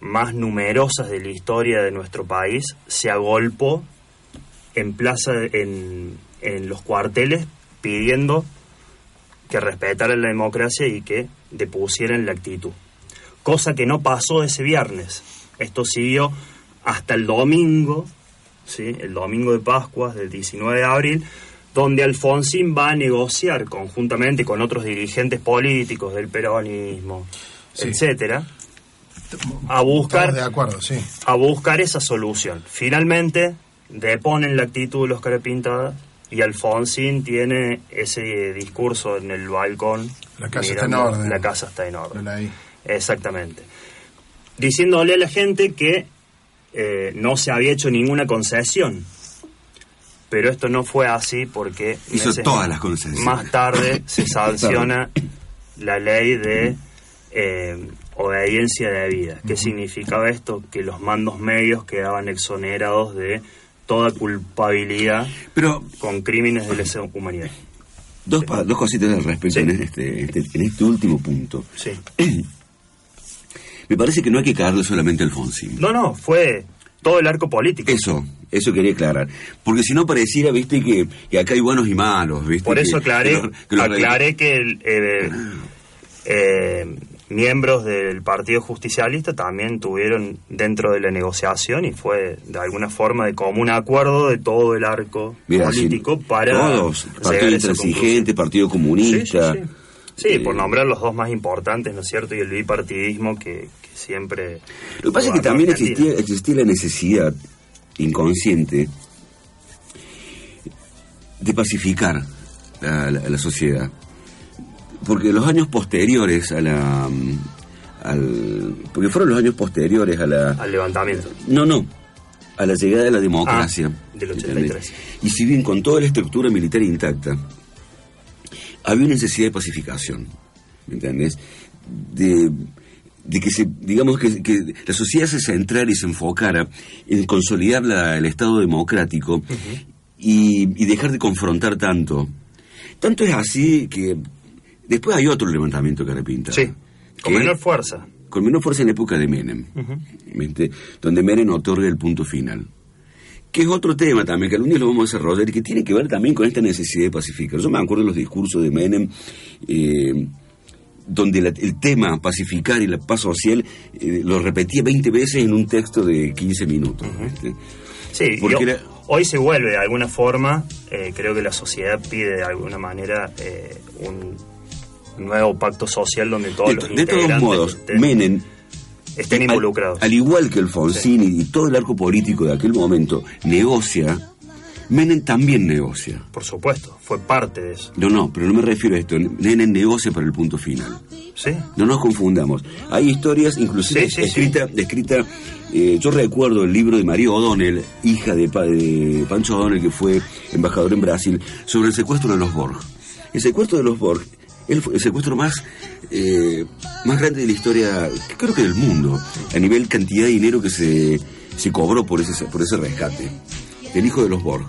más numerosas de la historia de nuestro país, se agolpó en plaza, en, en los cuarteles, pidiendo que respetaran la democracia y que depusieran la actitud. Cosa que no pasó ese viernes. Esto siguió hasta el domingo, ¿sí? el domingo de Pascua del 19 de abril, donde Alfonsín va a negociar conjuntamente con otros dirigentes políticos del peronismo, etcétera, a buscar, de acuerdo, sí. a buscar esa solución. Finalmente, deponen la actitud de los carapintadas y Alfonsín tiene ese discurso en el balcón. La casa está en orden. La casa está en orden. Exactamente. Diciéndole a la gente que eh, no se había hecho ninguna concesión. Pero esto no fue así porque hizo todas las concesiones. Más tarde se sanciona la ley de eh, obediencia de vida. ¿Qué significaba esto? Que los mandos medios quedaban exonerados de toda culpabilidad Pero, con crímenes de lesa humanidad. Dos, dos cositas al respecto en, este, este, en este último punto. Sí. Me parece que no hay que caerle solamente al Alfonsín. No, no, fue todo el arco político. Eso, eso quería aclarar. Porque si no pareciera, viste, que, acá hay buenos y malos, viste. Por eso aclaré que, aclaré que el, eh, eh, miembros del Partido Justicialista también tuvieron dentro de la negociación y fue de alguna forma de común acuerdo de todo el arco político para todos Partido Intransigente, Partido Comunista sí, eh, por nombrar los dos más importantes no es cierto y el bipartidismo que, siempre lo que pasa es que también existía, existía la necesidad inconsciente de pacificar a la sociedad porque los años posteriores a la al, porque fueron los años posteriores a la al levantamiento. no no a la llegada de la democracia. Ah, del 83 y si bien con toda la estructura militar intacta había una necesidad de pacificación ¿me entiendes? de de que se, digamos que, la sociedad se centrara y se enfocara en consolidar el Estado democrático y, y, dejar de confrontar tanto. Tanto es así que Después hay otro levantamiento que repinta. Sí, con menor fuerza. Con menor fuerza en la época de Menem, donde Menem otorga el punto final. que es otro tema también, que algún día lo vamos a desarrollar y que tiene que ver también con esta necesidad de pacificar. Yo me acuerdo de los discursos de Menem, eh, donde el tema pacificar y la paz social eh, lo repetía 20 veces en un texto de 15 minutos. Sí, Porque hoy se vuelve de alguna forma, eh, creo que la sociedad pide de alguna manera un nuevo pacto social donde todos los De todos modos, Menem estén involucrados. Al, igual que el Fonsini y todo el arco político de aquel momento negocia, Menem también negocia. Por supuesto, fue parte de eso. No, no, pero no me refiero a esto. Menem negocia para el punto final. Sí. No nos confundamos. Hay historias, inclusive escritas, escrita, eh, yo recuerdo el libro de María O'Donnell, hija de, de Pancho O'Donnell, que fue embajador en Brasil, sobre el secuestro de los Borg. El secuestro de los Borg el, el secuestro más, eh, más grande de la historia, creo que del mundo, a nivel cantidad de dinero que se, se cobró por ese, por ese rescate. El hijo de los Borg.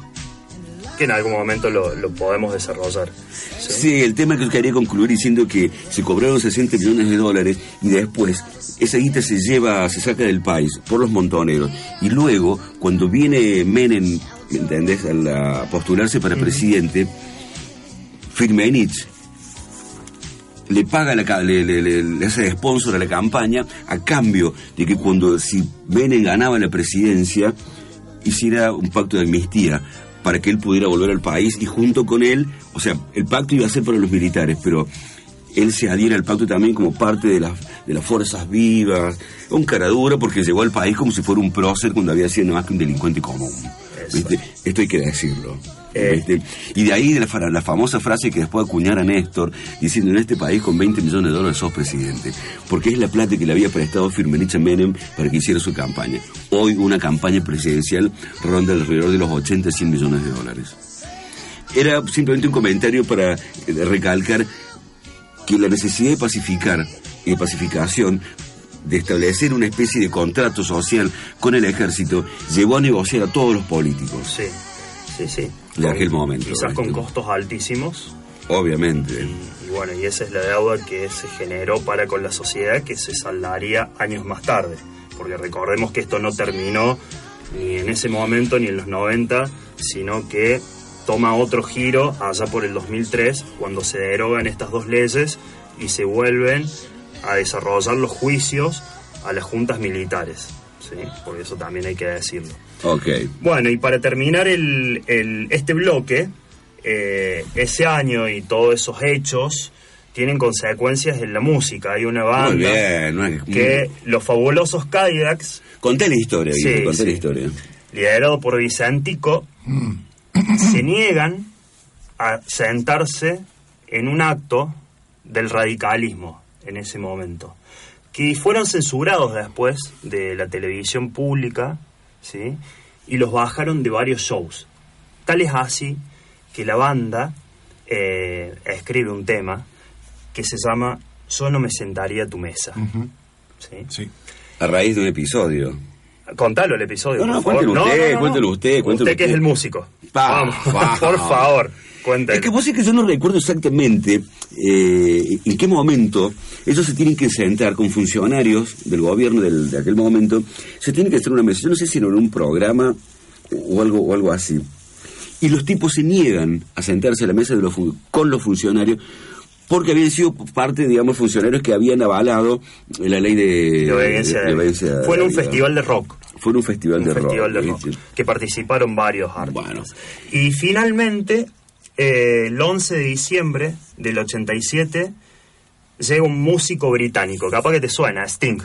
Que en algún momento lo, lo podemos desarrollar. ¿sí? el tema que quería concluir diciendo que se cobraron 60 millones de dólares y después esa guita se lleva, se saca del país por los montoneros. Y luego, cuando viene Menem, ¿me entendés?, a, postularse para presidente, Firmenich le paga, la, le, le, le, hace sponsor a la campaña a cambio de que cuando si Menem ganaba la presidencia hiciera un pacto de amnistía para que él pudiera volver al país y junto con él, o sea, el pacto iba a ser para los militares, pero él se adhiera al pacto también como parte de las, de las fuerzas vivas, un caradura porque llegó al país como si fuera un prócer cuando había sido más que un delincuente común. Esto hay que decirlo. Eh. y de ahí la, la, famosa frase que después acuñara Néstor, diciendo en este país con 20 millones de dólares sos presidente, porque es la plata que le había prestado Firmenich Menem para que hiciera su campaña. Hoy una campaña presidencial ronda alrededor de los 80, 100 millones de dólares. Era simplemente un comentario para eh, recalcar que la necesidad de pacificar y de pacificación de establecer una especie de contrato social con el ejército llevó a negociar a todos los políticos. Sí, sí, sí de aquel momento. Quizás con costos altísimos. Obviamente. Y, bueno, y esa es la deuda que se generó para con la sociedad que se saldaría años más tarde. Porque recordemos que esto no terminó ni en ese momento ni en los 90, sino que toma otro giro allá por el 2003, cuando se derogan estas dos leyes y se vuelven a desarrollar los juicios a las juntas militares. ¿Sí? Por eso también hay que decirlo. Ok. Bueno, y para terminar el, este bloque, eh, ese año y todos esos hechos tienen consecuencias en la música. Hay una banda que los fabulosos Cadillacs... Conté la historia, sí, conté la historia. Liderado por Vicentico, se niegan a sentarse en un acto del radicalismo en ese momento, que fueron censurados después de la televisión pública ¿sí? y los bajaron de varios shows. Tal es así que la banda eh, escribe un tema que se llama Yo no me sentaría a tu mesa. ¿Sí? A raíz de un episodio. Contalo el episodio. No, no, cuéntelo usted, cuéntelo usted, Usted que es el músico. Vamos, por favor. Es que vos es que yo no recuerdo exactamente eh, en qué momento ellos se tienen que sentar con funcionarios del gobierno de aquel momento, se tienen que hacer una mesa, yo no sé si en un programa o algo, o algo así. Y los tipos se niegan a sentarse a la mesa de los, con los funcionarios porque habían sido parte, digamos, funcionarios que habían avalado la ley de, obediencia. Fue en un festival de rock. Fue en un festival, de, rock, Que participaron varios artistas. Y finalmente, eh, el 11 de diciembre del 87, llega un músico británico, capaz que te suena, Sting.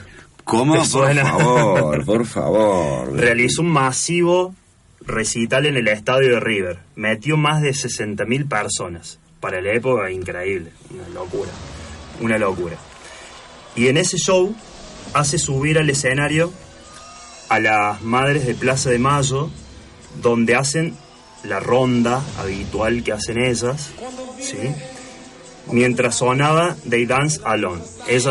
¿Cómo? Por favor, por favor. Realizó un masivo recital en el estadio de River. Metió más de 60.000 personas. Para la época, increíble. Una locura. Una locura. Y en ese show hace subir al escenario a las madres de Plaza de Mayo, donde hacen la ronda habitual que hacen ellas, ¿sí? mientras sonaba They Dance Alone.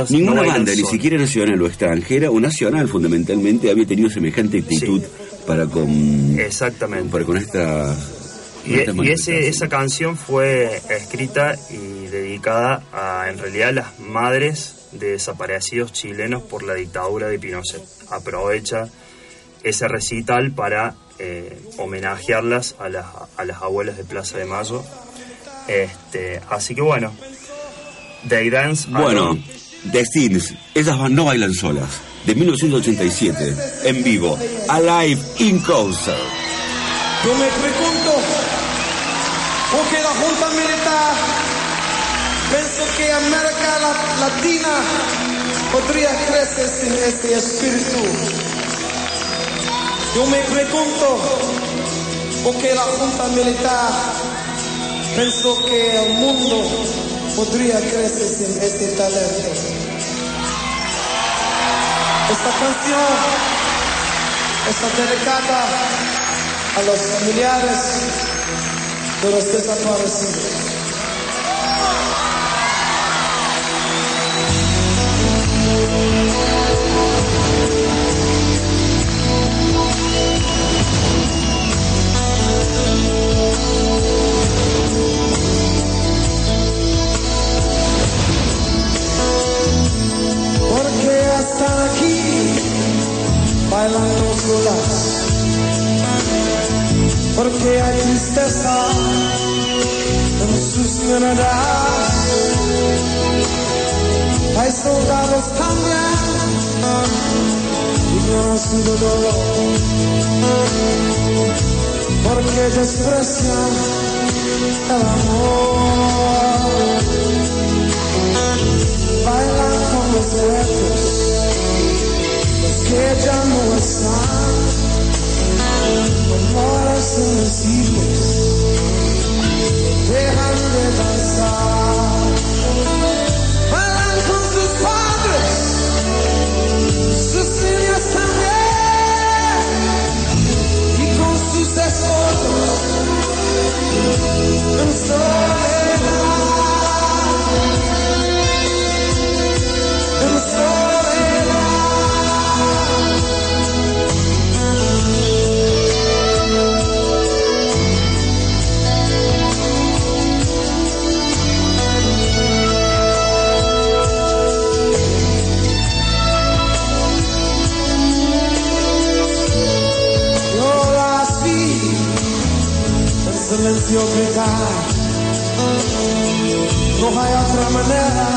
Ninguna banda, ni siquiera nacional o extranjera, o nacional fundamentalmente, había tenido semejante actitud para con. Exactamente. Para con esta. Y, y ese, esa canción fue escrita y dedicada a, en realidad, las madres de desaparecidos chilenos por la dictadura de Pinochet. Aprovecha ese recital para eh, homenajearlas a las, a las abuelas de Plaza de Mayo. Este, así que bueno, Day Dance. Bueno, The Steels, ellas no bailan solas. De 1987, en vivo, Alive in Concert. Yo me pregunto, ¿por qué la Junta Militar pensó que América Latina podría crecer sin este espíritu? Yo me pregunto por qué la Junta Militar pensó que el mundo podría crecer sin este talento. Esta canción está dedicada a los familiares de los desaparecidos. Bailando solas, porque hay tristeza en sus miradas. Hay soldados también, ignoran su dolor, porque desprecian el amor. Bailan con los muertos que ya no están, horas sensibles, dejan de danzar, bailan con sus padres, sus niñas también, y con sus esposos, en soledad, silencio gritar. No hay otra manera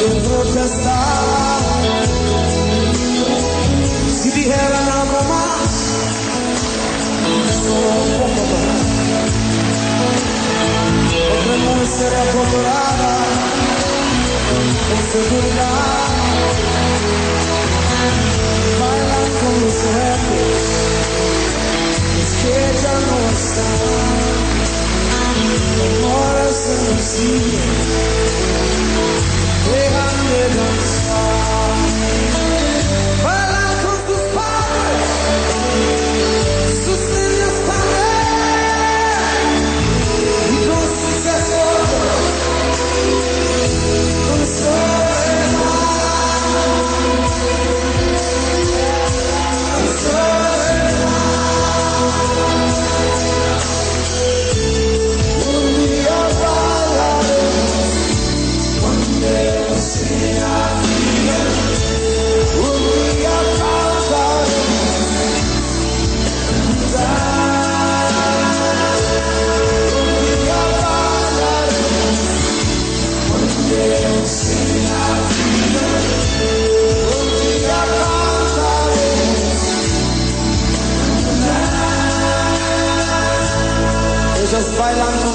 de protestar. Si dijeran algo más, solo un poco más, otra mujer sería apoderada con seguridad. Bailan con los jefes que ya no están, ahora se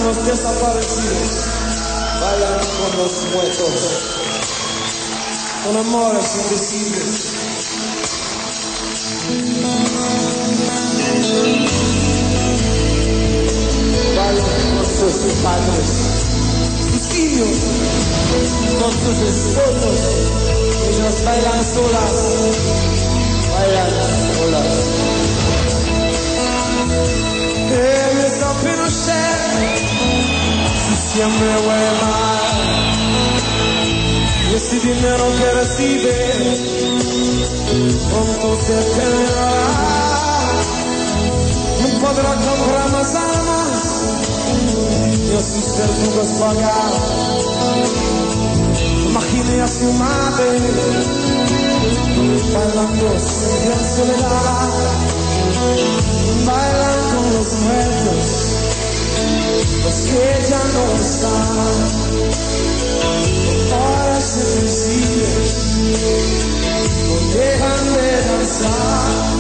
los desaparecidos, bailan con los muertos, con amores invisibles. Bailan con sus padres, sus hijos, con sus esposos, ellos bailan solas, bailan solas. Eres a Pinochet, si siempre huele mal. Y ese dinero que recibe, pronto se terminará. No podrá comprar más armas, y a sus verdugos pagar. Imagine a su madre, bailando silencio soledad, bailan con los muertos, los que ya no están, horas invisibles, no dejan de danzar,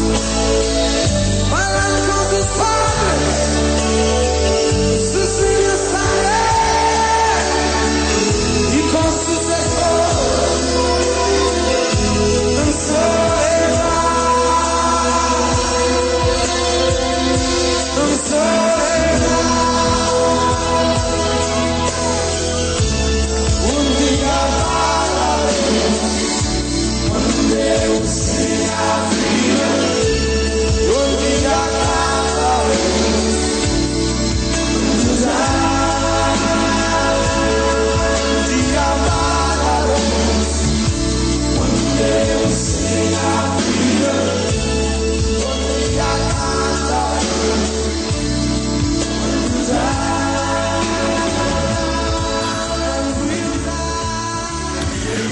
bailan con tus padres.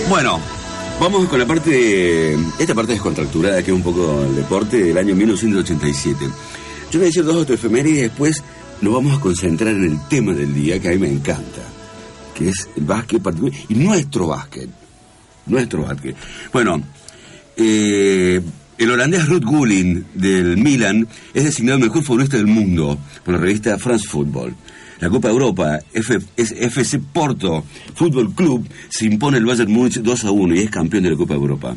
Bueno, vamos con la parte, esta parte descontracturada que es un poco el deporte del año 1987. Yo voy a decir dos o tres efemérides y después nos vamos a concentrar en el tema del día que a mí me encanta, que es el básquet particular y nuestro básquet. Nuestro básquet. Bueno, eh, el holandés Ruud Gulling del Milan es designado mejor futbolista del mundo por la revista France Football. La Copa Europa, FC Porto Fútbol Club, se impone el Bayern Múnich 2 a 1 y es campeón de la Copa Europa.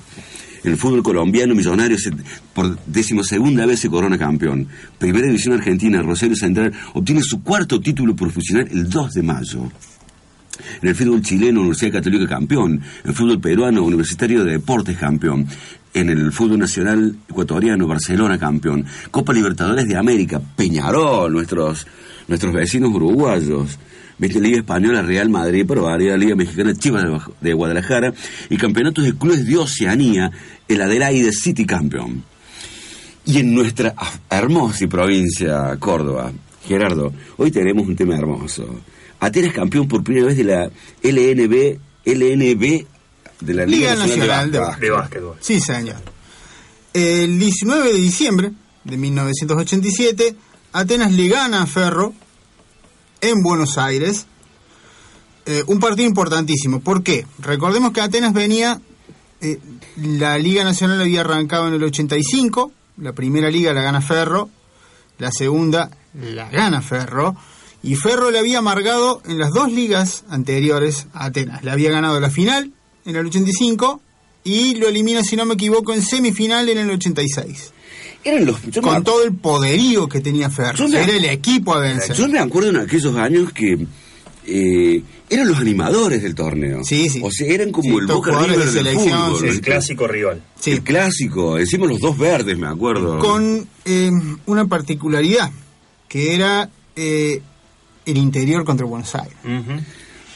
En el fútbol colombiano, Millonarios por decimosegunda vez se corona campeón. Primera división argentina, Rosario Central obtiene su cuarto título profesional el 2 de mayo. En el fútbol chileno, Universidad Católica campeón. En el fútbol peruano, Universitario de Deportes campeón. En el fútbol nacional ecuatoriano, Barcelona campeón. Copa Libertadores de América, Peñarol, nuestros nuestros vecinos uruguayos. ¿Viste? Liga Española, Real Madrid, pero la Liga Mexicana, Chivas de Guadalajara y campeonatos de clubes de Oceanía, el Adelaide City campeón. Y en nuestra hermosa provincia, Córdoba, Gerardo, hoy tenemos un tema hermoso. Atenas campeón por primera vez de la LNB, LNB de la Liga, Nacional, de, de, Básquetbol. Sí, señor. El 19 de diciembre de 1987 Atenas le gana a Ferro en Buenos Aires. Eh, un partido importantísimo. ¿Por qué? Recordemos que Atenas venía, eh, la Liga Nacional había arrancado en el 85, la primera liga la gana Ferro, la segunda la gana Ferro, y Ferro le había amargado en las dos ligas anteriores a Atenas. Le había ganado la final en el 85 y lo elimina, si no me equivoco, en semifinal en el 86 eran los con todo el poderío que tenía Ferro era el equipo a vencer yo me acuerdo en aquellos años que eh, eran los animadores del torneo. Sí sí. O sea eran como el Boca River de selección, fútbol, el clásico rival. Sí. el clásico decimos los dos verdes me acuerdo. Con eh, una particularidad que era eh, el interior contra Buenos Aires.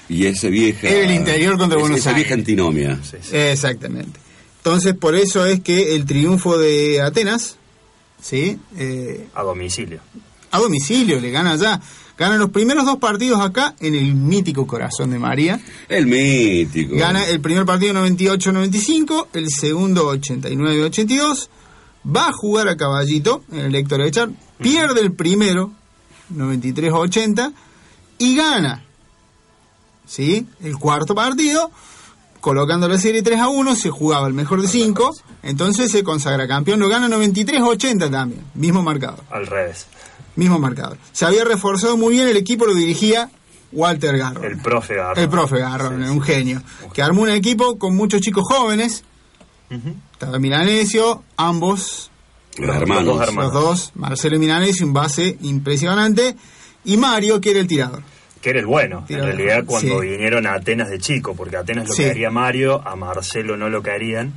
Y esa vieja era el interior contra Buenos esa Aires. vieja antinomia exactamente. Entonces por eso es que el triunfo de Atenas ¿sí? Eh, a domicilio. A domicilio, le gana allá. Gana los primeros dos partidos acá en el mítico Corazón de María. El mítico. Gana el primer partido 98-95, el segundo 89-82. Va a jugar a caballito en el Héctor Echar. Pierde el primero, 93-80, y gana. ¿Sí? El cuarto partido colocando la serie 3 a 1, se jugaba el mejor de 5, entonces se consagra campeón, lo gana 93-80 también, mismo marcador. Al revés. Mismo marcador. Se había reforzado muy bien, el equipo lo dirigía Walter Garro. El profe Garro. El profe Garro, un genio. Que armó un equipo con muchos chicos jóvenes. Estaba Milanesio, ambos. Los, hermanos. Los dos, Marcelo Milanesio, un base impresionante. Y Mario, que era el tirador que era el bueno, en realidad cuando vinieron a Atenas de chico, porque Atenas lo quería Mario, a Marcelo no lo querían,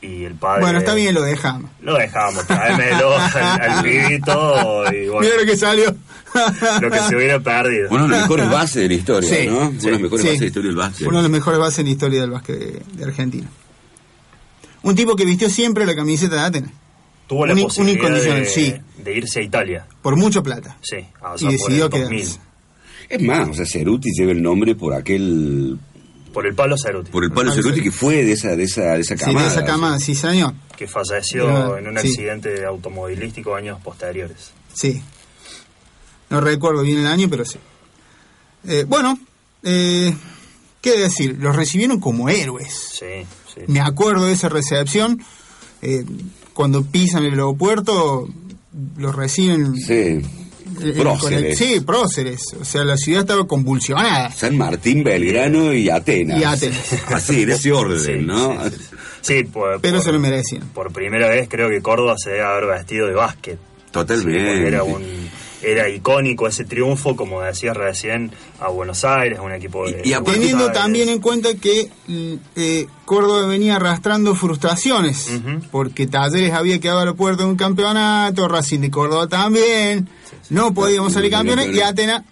y el padre... Bueno, está bien, lo dejamos. Lo dejamos, tráemelo al, al pibito y bueno... Mira lo que salió. lo que se hubiera perdido. Uno de los mejores bases de la historia, ¿no? Uno de los mejores bases de la historia del básquet. Uno de los mejores bases en la historia del básquet de, Argentina. Un tipo que vistió siempre la camiseta de Atenas. Tuvo la posibilidad de, de, irse a Italia. Por mucha plata. Sí, y decidió quedarse. Es más, o sea, Ceruti lleva el nombre por aquel Por el Pablo Ceruti. Por el Pablo Ceruti, que fue de esa, de esa, de esa camada. Sí, de esa camada, sí, señor. Que falleció en un accidente automovilístico años posteriores. Sí. No recuerdo bien el año, pero sí. Eh, bueno, eh, ¿qué decir? Los recibieron como héroes. Sí, sí. Me acuerdo de esa recepción. Eh, cuando pisan el aeropuerto, los reciben. Sí Próceres. Sí, próceres. O sea, la ciudad estaba convulsionada. San Martín, Belgrano y Atenas. Y Atenas. Así, en ese orden, ¿no? Sí, pues, pero se lo merecían. Por primera vez creo que Córdoba se debe haber vestido de básquet. Totalmente. era un era icónico ese triunfo, como decías recién, a Buenos Aires, un equipo de... Y, teniendo también en cuenta que mm, eh, Córdoba venía arrastrando frustraciones, porque Talleres había quedado al puerto de un campeonato, Racing de Córdoba también, no podíamos salir campeones y Atenas...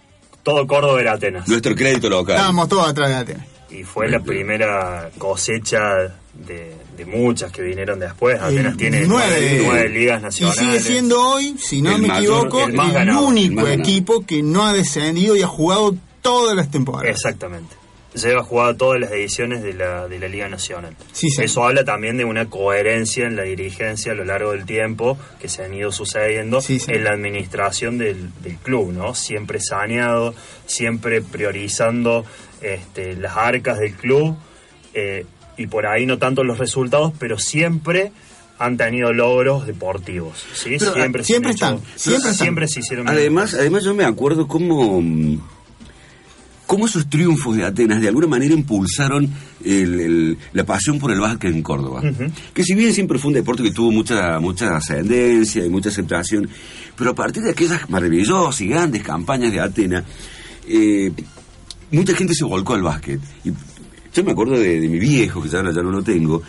Todo Córdoba era Atenas. Nuestro crédito local. Estábamos todos atrás de Atenas. Y fue la primera cosecha de, muchas que vinieron después. Atenas tiene nueve, ligas nacionales. Y sigue siendo hoy, si no me equivoco, el, único equipo que no ha descendido y ha jugado todas las temporadas. Exactamente lleva jugado todas las ediciones de la, de la Liga Nacional. Sí, Eso habla también de una coherencia en la dirigencia a lo largo del tiempo que se han ido sucediendo en la administración del, club, ¿no? Siempre saneado, siempre priorizando este, las arcas del club eh, y por ahí no tanto los resultados, pero siempre han tenido logros deportivos. ¿sí? siempre, siempre, están, siempre, siempre se hicieron. Además, además yo me acuerdo cómo cómo esos triunfos de Atenas de alguna manera impulsaron la pasión por el básquet en Córdoba. Que si bien siempre fue un deporte que tuvo mucha, mucha ascendencia y mucha aceptación, pero a partir de aquellas maravillosas y grandes campañas de Atenas, eh, mucha gente se volcó al básquet. Y yo me acuerdo de, mi viejo, que ya, ya no lo tengo.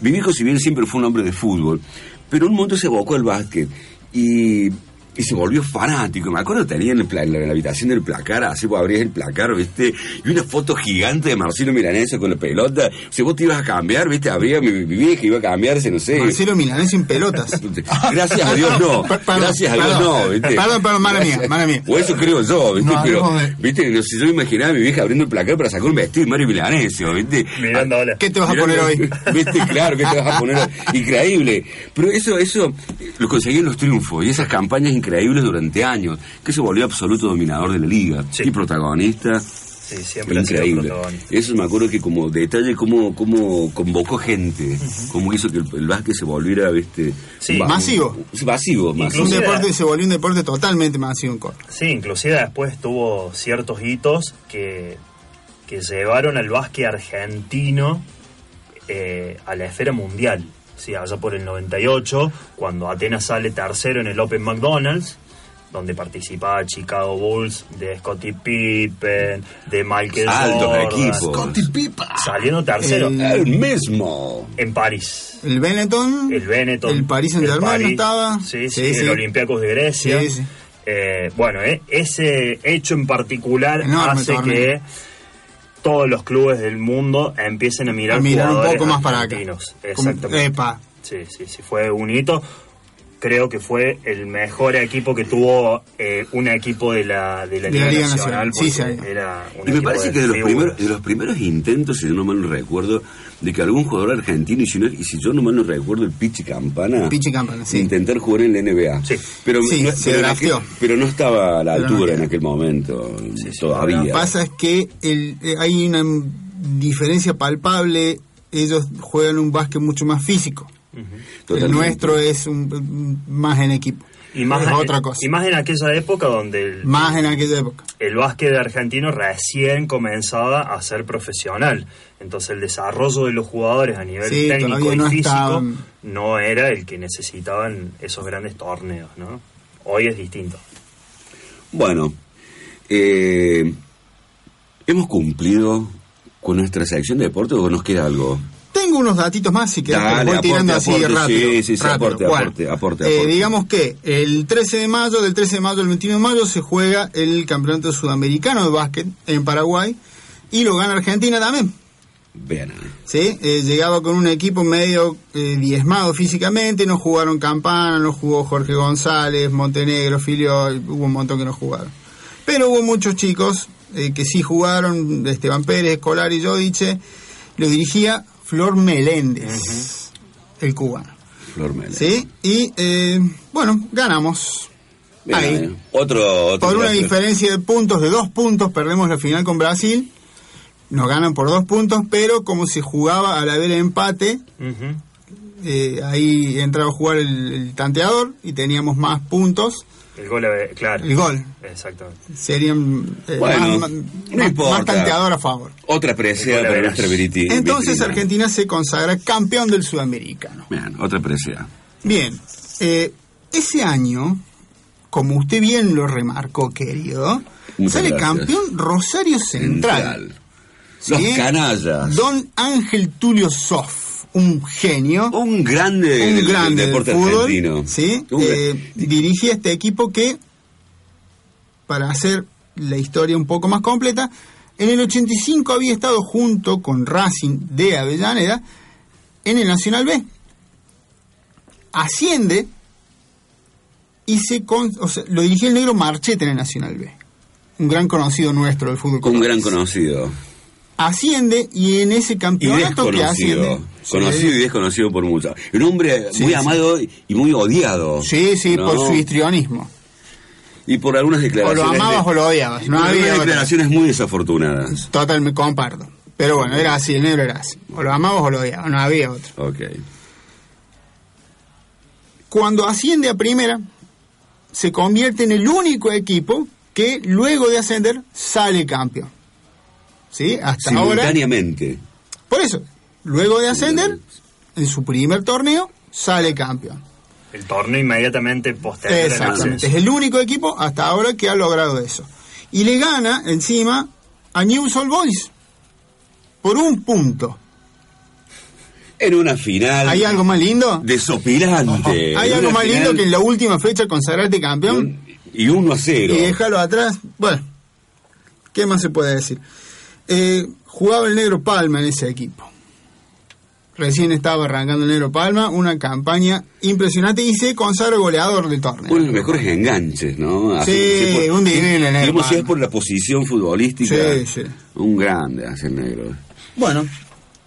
Mi viejo, si bien siempre fue un hombre de fútbol, pero un momento se volcó al básquet. Y y se volvió fanático. Me acuerdo tenía en, la, habitación del placar, así vos abrías el placar, ¿viste? Y una foto gigante de Marcelo Milanese con la pelota. Si vos te ibas a cambiar, ¿viste? Habría mi, mi vieja iba a cambiarse, no sé. Marcelo Milanese sin pelotas. Gracias a Dios no. Gracias a Dios no, ¿viste? Perdón, perdón, mala mía, mala mía. O eso creo yo, ¿viste? Pero, ¿viste? No sé, yo me imaginaba a mi vieja abriendo el placar para sacar un vestido de Mario Milanese, ¿viste? Mirando ahora. ¿Qué te vas a poner hoy? ¿Viste? Claro, ¿qué te vas a poner hoy? Increíble. Pero eso, eso lo conseguí en los triunfos y esas campañas increíbles durante años, que se volvió absoluto dominador de la liga y protagonista. Sí, siempre increíble. Eso me acuerdo que como detalle cómo, cómo convocó gente, cómo hizo que el, básquet se volviera ¿viste? masivo. Masivo, Un deporte se volvió un deporte totalmente masivo en Córdoba. Sí, inclusive después tuvo ciertos hitos que, que llevaron al básquet argentino eh, a la esfera mundial. Sí, allá por el 98, cuando Atenas sale tercero en el Open McDonald's, donde participaba Chicago Bulls de Scottie Pippen, de Michael Altos equipos. Scottie Pippen. Saliendo tercero. El, mismo. En París. El Benetton. El Benetton. El París en Germain estaba. Sí, sí, el Olympiacos de Grecia. Eh, bueno, eh, ese hecho en particular hace que todos los clubes del mundo empiecen a mirar, a mirar un poco más para acá. Exactamente. Sí, sí, sí, fue un hito creo que fue el mejor equipo que tuvo eh, un equipo de la, de la, Liga, Nacional. Sí, Era y me parece que de los, primeros, de los primeros intentos, si yo no mal no recuerdo, de que algún jugador argentino, y si, no, y si yo no mal no recuerdo, el Pichi Campana, Pichi Campana sí. intentar jugar en la NBA. Sí. Pero, no, pero, no estaba a la altura en aquel momento, todavía. Lo que pasa es que el, eh, hay una diferencia palpable, ellos juegan un básquet mucho más físico. El nuestro es un, más en equipo. Y más, otra cosa. y más en aquella época donde el, más en aquella época. el básquet argentino recién comenzaba a ser profesional. Entonces el desarrollo de los jugadores a nivel técnico y físico no era el que necesitaban esos grandes torneos. ¿no? Hoy es distinto. Bueno, eh, hemos cumplido con nuestra sección de deporte o nos queda algo. Tengo unos datitos más, si querés, voy tirando así rápido. Sí, sí, sí, aporte, aporte, aporte, eh, digamos que el 13 de mayo, del 13 de mayo al 21 de mayo, se juega el Campeonato Sudamericano de Básquet en Paraguay y lo gana Argentina también. Bien. Sí, eh, llegaba con un equipo medio eh, diezmado físicamente, no jugaron Campana, no jugó Jorge González, Montenegro, Filio, hubo un montón que no jugaron. Pero hubo muchos chicos eh, que sí jugaron, Esteban Pérez, Escolar y yo, dice, lo dirigía Flor Meléndez, el cubano. Flor Meléndez. Sí, y eh, bueno, ganamos. Ahí. Otro, Por una diferencia de puntos, de dos puntos, perdemos la final con Brasil. Nos ganan por dos puntos, pero como se jugaba al haber empate, eh, ahí entraba a jugar el, tanteador y teníamos más puntos. El gol, claro. El gol. Exactamente. Serían eh, más, tanteador a favor. Otra preciada para nuestra Entonces Argentina se consagra campeón del sudamericano. Bien, otra preciada. Bien, eh, ese año, como usted bien lo remarcó, querido, sale campeón Rosario Central. Los canallas. Don Ángel Tulio Sof un genio. Un grande, un grande del, deporte argentino. ¿sí? Eh, dirigía este equipo que, para hacer la historia un poco más completa, en el 85 había estado junto con Racing de Avellaneda en el Nacional B. Asciende y se lo dirigía el negro Marchete en el Nacional B. Un gran conocido nuestro del fútbol. Un gran conocido. Asciende y en ese campeonato que asciende Conocido y desconocido por muchos. Un hombre muy amado y muy odiado. Sí, sí, por su histrionismo. Y por algunas declaraciones. O lo amabas o lo odiabas. No había declaraciones muy desafortunadas. Total, me comparto. Pero bueno, era así, el negro era así. O lo amabas o lo odiabas, no había otro. Ok. Cuando asciende a primera, se convierte en el único equipo que luego de ascender sale campeón. ¿Sí? Hasta Simultáneamente. Por eso, Luego de ascender, en su primer torneo, sale campeón. El torneo inmediatamente posterior. Exactamente. Es el único equipo hasta ahora que ha logrado eso. Y le gana encima a News All Boys por un punto. En una final. ¿Hay algo más lindo? Desopilante. ¿Hay algo más lindo que en la última fecha consagrarte campeón? Y 1 a 0. Y déjalo atrás. Bueno, ¿qué más se puede decir? Eh, jugaba el negro Palma en ese equipo recién estaba arrancando el Negro Palma, una campaña impresionante y se consagra goleador del torneo. Uno de los mejores enganches, ¿no? sí, un dinero en el Negro si es por la posición futbolística, sí, sí. un grande hace el Negro. Bueno,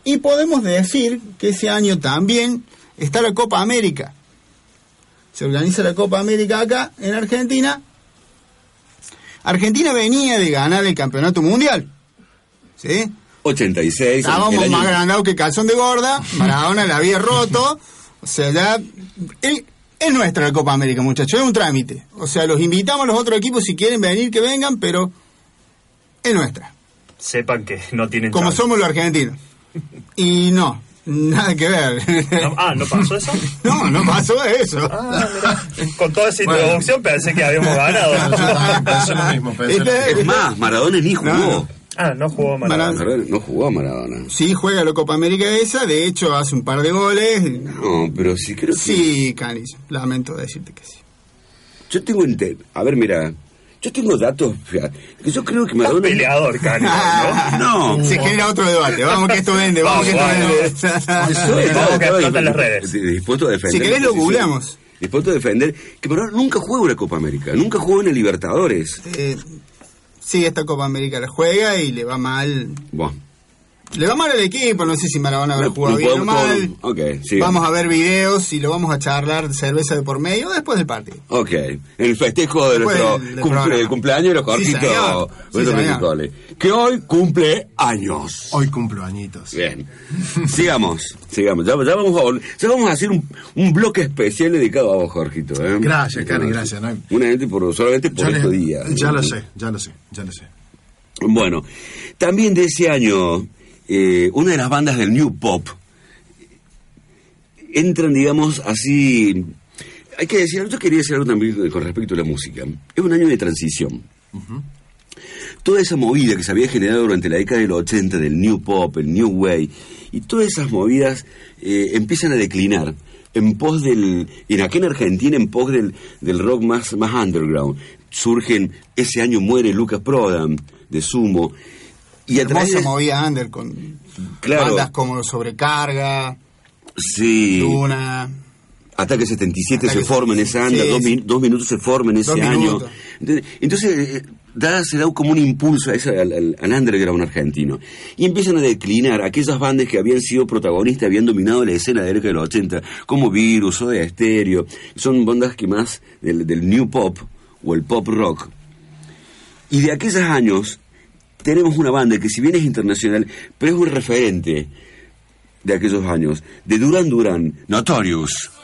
y podemos decir que ese año también está la Copa América. Se organiza la Copa América acá, en Argentina. Argentina venía de ganar el Campeonato Mundial. ¿Sí? 86. Estábamos más agrandados que calzón de gorda. Maradona la había roto. O sea, ya. es nuestra la Copa América, muchachos. Es un trámite. O sea, los invitamos a los otros equipos si quieren venir, que vengan, pero es nuestra. Sepan que no tienen. Como somos los argentinos. Y no. Nada que ver. ah, ¿no pasó eso? no, no pasó eso. Ah, Con toda esa introducción pensé que habíamos ganado. pensé lo mismo. Pensé es más, Maradona ni jugó. Ah, no jugó Maradona. No jugó Maradona. Sí, juega la Copa América esa, de hecho hace un par de goles. No, pero sí creo que... Sí, Canis, lamento decirte que sí. Yo tengo... A ver, mira, yo tengo datos que yo creo que Maradona... peleador, Canis, ¿no? no. Se genera otro debate. Vamos que esto vende, vamos, que esto vende. vamos que explota en las redes. Dispuesto a defender. Si querés lo googleamos. Dispuesto a defender que Maradona nunca jugó una Copa América, nunca jugó en el Libertadores. Sí, esta Copa América la juega y le va mal. Le va mal al equipo, no sé si Maradona habrá jugado bien o mal. vamos a ver videos y lo vamos a charlar cerveza de por medio después del partido. Ok, el festejo de nuestro cumpleaños de Jorgito que hoy cumple años. Hoy cumplo añitos. Bien, sigamos, sigamos. Ya, vamos a, ya vamos a hacer un, un, bloque especial dedicado a vos, Jorgito. ¿eh? Gracias, Cari, gracias. No por, solamente por estos días. Ya lo sé, ya lo sé, ya lo sé. Bueno, también de ese año eh, una de las bandas del New Pop entran, digamos, así... Hay que decir, yo quería decir algo también con respecto a la música. Es un año de transición. Toda esa movida que se había generado durante la década del 80 del New Pop, el New Way, y todas esas movidas eh, empiezan a declinar en pos del, en aquí en Argentina, en pos del, del rock más, más underground. Surgen, ese año muere Lucas Prodan, de Sumo, y Hermosa movida under con bandas como Sobrecarga, sí. Luna. Ataque 77 se forma en esa anda, dos, minutos se forma en ese año. Entonces, eh, da, se da como un impulso a ese, al, al, underground argentino. Y empiezan a declinar aquellas bandas que habían sido protagonistas, habían dominado la escena de la década de los 80, como Virus o de Estéreo. Son bandas que más del, del new pop o el pop rock. Y de aquellos años tenemos una banda que si bien es internacional, pero es un referente de aquellos años, de Duran Duran, Notorious.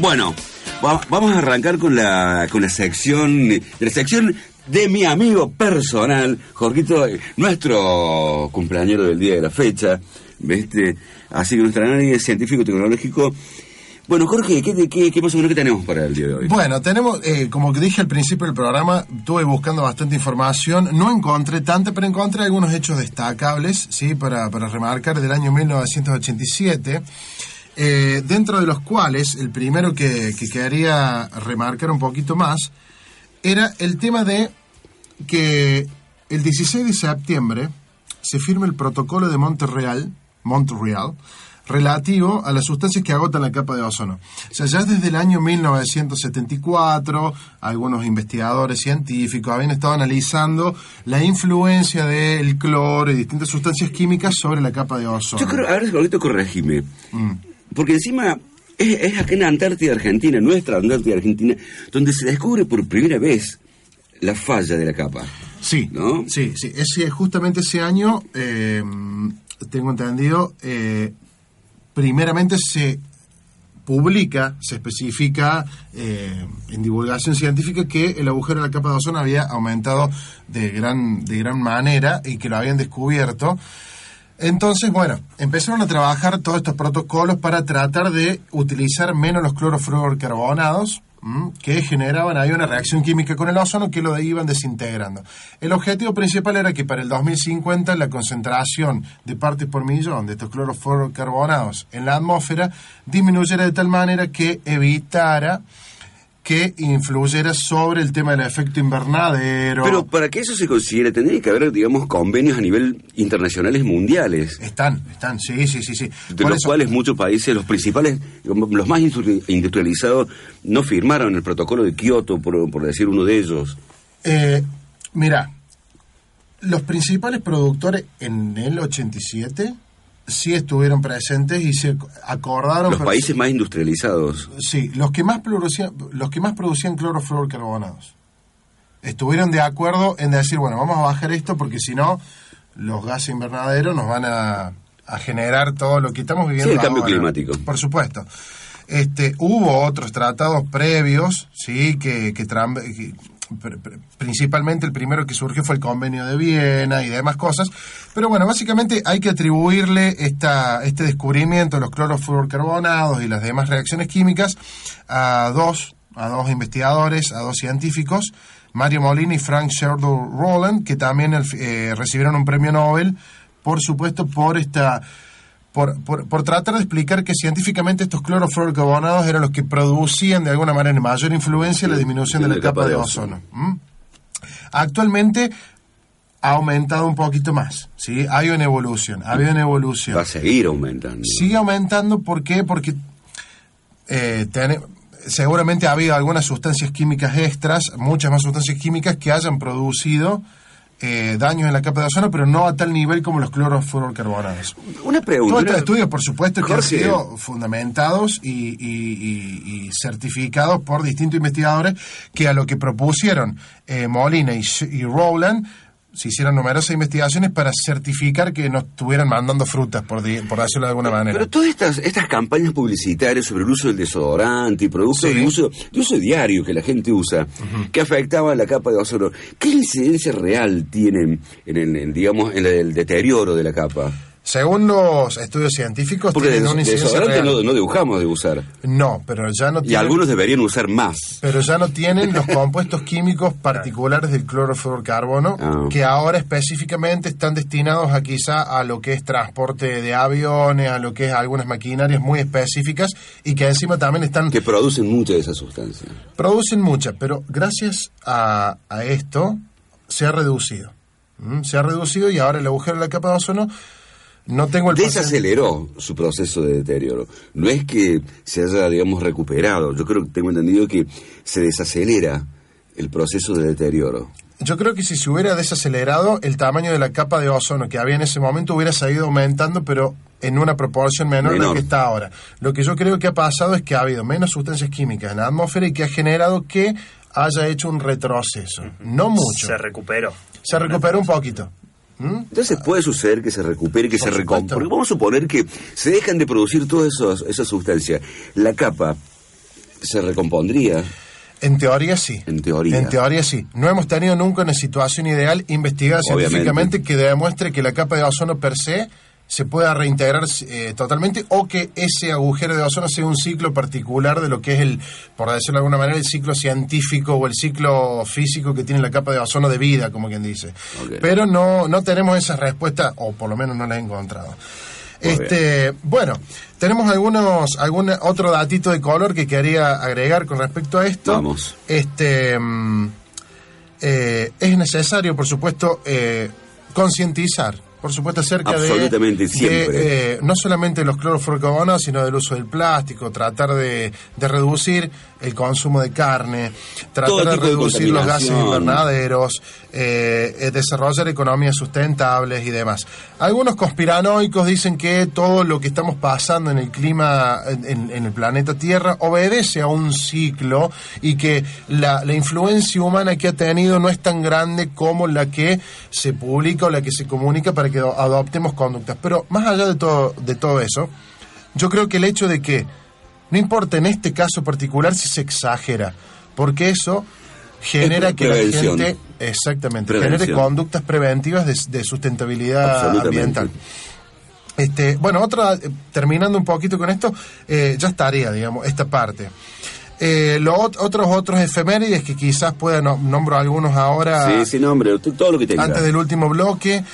Bueno, vamos a arrancar con la, con la sección, la sección de mi amigo personal, Jorgito, nuestro cumpleañero del día de la fecha, ¿viste? Así que nuestro análisis científico-tecnológico bueno, Jorge, ¿qué, qué, qué más o menos que tenemos para el día de hoy? Bueno, tenemos, eh, como dije al principio del programa, estuve buscando bastante información, no encontré tanta, pero encontré algunos hechos destacables, ¿sí? Para, para remarcar del año 1987. Eh, dentro de los cuales el primero que, quería remarcar un poquito más era el tema de que el 16 de septiembre se firma el protocolo de Montreal, Montreal relativo a las sustancias que agotan la capa de ozono. O sea, ya desde el año 1974, algunos investigadores científicos habían estado analizando la influencia del cloro y distintas sustancias químicas sobre la capa de ozono. Yo creo, a ver, corregime. Mm. Porque encima es, es acá en Antártida Argentina, nuestra Antártida Argentina, donde se descubre por primera vez la falla de la capa. Sí, ¿no? Sí, sí. Es, justamente ese año, eh, tengo entendido, eh, primeramente se publica, se especifica eh, en divulgación científica que el agujero de la capa de ozono había aumentado de gran, de gran manera y que lo habían descubierto. Entonces, bueno, empezaron a trabajar todos estos protocolos para tratar de utilizar menos los clorofluorocarbonados, que generaban ahí una reacción química con el ozono que lo iban desintegrando. El objetivo principal era que para el 2050 la concentración de partes por millón de estos clorofluorocarbonados en la atmósfera disminuyera de tal manera que evitara que influyera sobre el tema del efecto invernadero. Pero para que eso se considere, tendría que haber, digamos, convenios a nivel internacionales mundiales. Están, están, sí, sí, sí. sí. De los cuales muchos países, los principales, los más industrializados, no firmaron el protocolo de Kioto, por, por decir uno de ellos. Eh, mira, los principales productores en el 87 sí estuvieron presentes y se acordaron... Los países más industrializados. Sí, los que más producían, los que más producían clorofluorocarbonados. Estuvieron de acuerdo en decir, bueno, vamos a bajar esto porque si no, los gases invernaderos nos van a, generar todo lo que estamos viviendo. Sí, el cambio climático. Por supuesto. Este, hubo otros tratados previos, sí, que, que, principalmente el primero que surgió fue el convenio de Viena y demás cosas, pero bueno, básicamente hay que atribuirle esta, este descubrimiento de los clorofluorocarbonados y las demás reacciones químicas a dos, a dos investigadores, a dos científicos, Mario Molina y Frank Sherdor Rowland, que también eh, recibieron un premio Nobel, por supuesto, por esta por, por, tratar de explicar que científicamente estos clorofluorocarbonados eran los que producían de alguna manera mayor influencia en la disminución de la, capa, de ozono. Actualmente ha aumentado un poquito más, ¿sí? Hay una evolución, ha habido una evolución. Va a seguir aumentando. Sigue aumentando, ¿por qué? Porque eh, seguramente ha habido algunas sustancias químicas extras, muchas más sustancias químicas que hayan producido eh, daños en la capa de ozono, pero no a tal nivel como los clorofluorocarbonados. Una pregunta. Todos estos estudios, por supuesto, que han sido fundamentados y, certificados por distintos investigadores que a lo que propusieron eh, Molina y, y Rowland se hicieron numerosas investigaciones para certificar que no estuvieran mandando frutas, por, por decirlo de alguna manera. Pero todas estas, estas campañas publicitarias sobre el uso del desodorante y productos de, uso, de uso diario que la gente usa, que afectaban la capa de ozono, ¿qué incidencia real tienen en el, digamos, en el deterioro de la capa? Según los estudios científicos, Porque tienen una desodorante no, no dejamos de usar. No, pero ya no tienen... Y algunos deberían usar más. Pero ya no tienen los compuestos químicos particulares del clorofluorocarbono, ah. que ahora específicamente están destinados a quizá a lo que es transporte de aviones, a lo que es algunas maquinarias muy específicas, y que encima también están... Que producen mucha de esa sustancia. Producen mucha, pero gracias a, esto se ha reducido. ¿Mm? Se ha reducido y ahora el agujero de la capa de ozono no tengo el Desaceleró su proceso de deterioro. No es que se haya, digamos, recuperado. Yo creo que tengo entendido que se desacelera el proceso de deterioro. Yo creo que si se hubiera desacelerado, el tamaño de la capa de ozono que había en ese momento hubiera seguido aumentando, pero en una proporción menor, de la que está ahora. Lo que yo creo que ha pasado es que ha habido menos sustancias químicas en la atmósfera y que ha generado que haya hecho un retroceso. No mucho. Se recuperó. Se recuperó un poquito. Entonces puede suceder que se recupere, que se recomponga. Porque vamos a suponer que se dejan de producir todas esas sustancias. La capa se recompondría. En teoría sí. En teoría. En teoría sí. No hemos tenido nunca una situación ideal investigada científicamente que demuestre que la capa de ozono per se se pueda reintegrar eh, totalmente o que ese agujero de ozono sea un ciclo particular de lo que es el, por decirlo de alguna manera, el ciclo científico o el ciclo físico que tiene la capa de ozono de vida, como quien dice. Pero no, no tenemos esa respuesta, o por lo menos no la he encontrado. este, bueno, tenemos algunos, algún otro datito de color que quería agregar con respecto a esto. Vamos. Este, mm, eh, es necesario, por supuesto, eh, concientizar por supuesto, acerca Absolutamente, de, siempre. Eh, no solamente los clorofluorocarbonados, sino del uso del plástico, tratar de, de reducir el consumo de carne, tratar de reducir los gases invernaderos, eh, desarrollar economías sustentables y demás. Algunos conspiranoicos dicen que todo lo que estamos pasando en el clima, en, el planeta Tierra, obedece a un ciclo y que la, la influencia humana que ha tenido no es tan grande como la que se publica o la que se comunica para que adoptemos conductas. Pero más allá de todo, de todo eso, yo creo que el hecho de que No importa en este caso particular si se exagera, porque eso genera que la gente exactamente genere conductas preventivas de, sustentabilidad ambiental. Este, bueno, otra, eh, terminando un poquito con esto, eh, ya estaría, digamos, esta parte. Eh, los otros otros efemérides que quizás pueda nombro algunos ahora. Sí, sí, nombre, todo lo que. Antes del último bloque.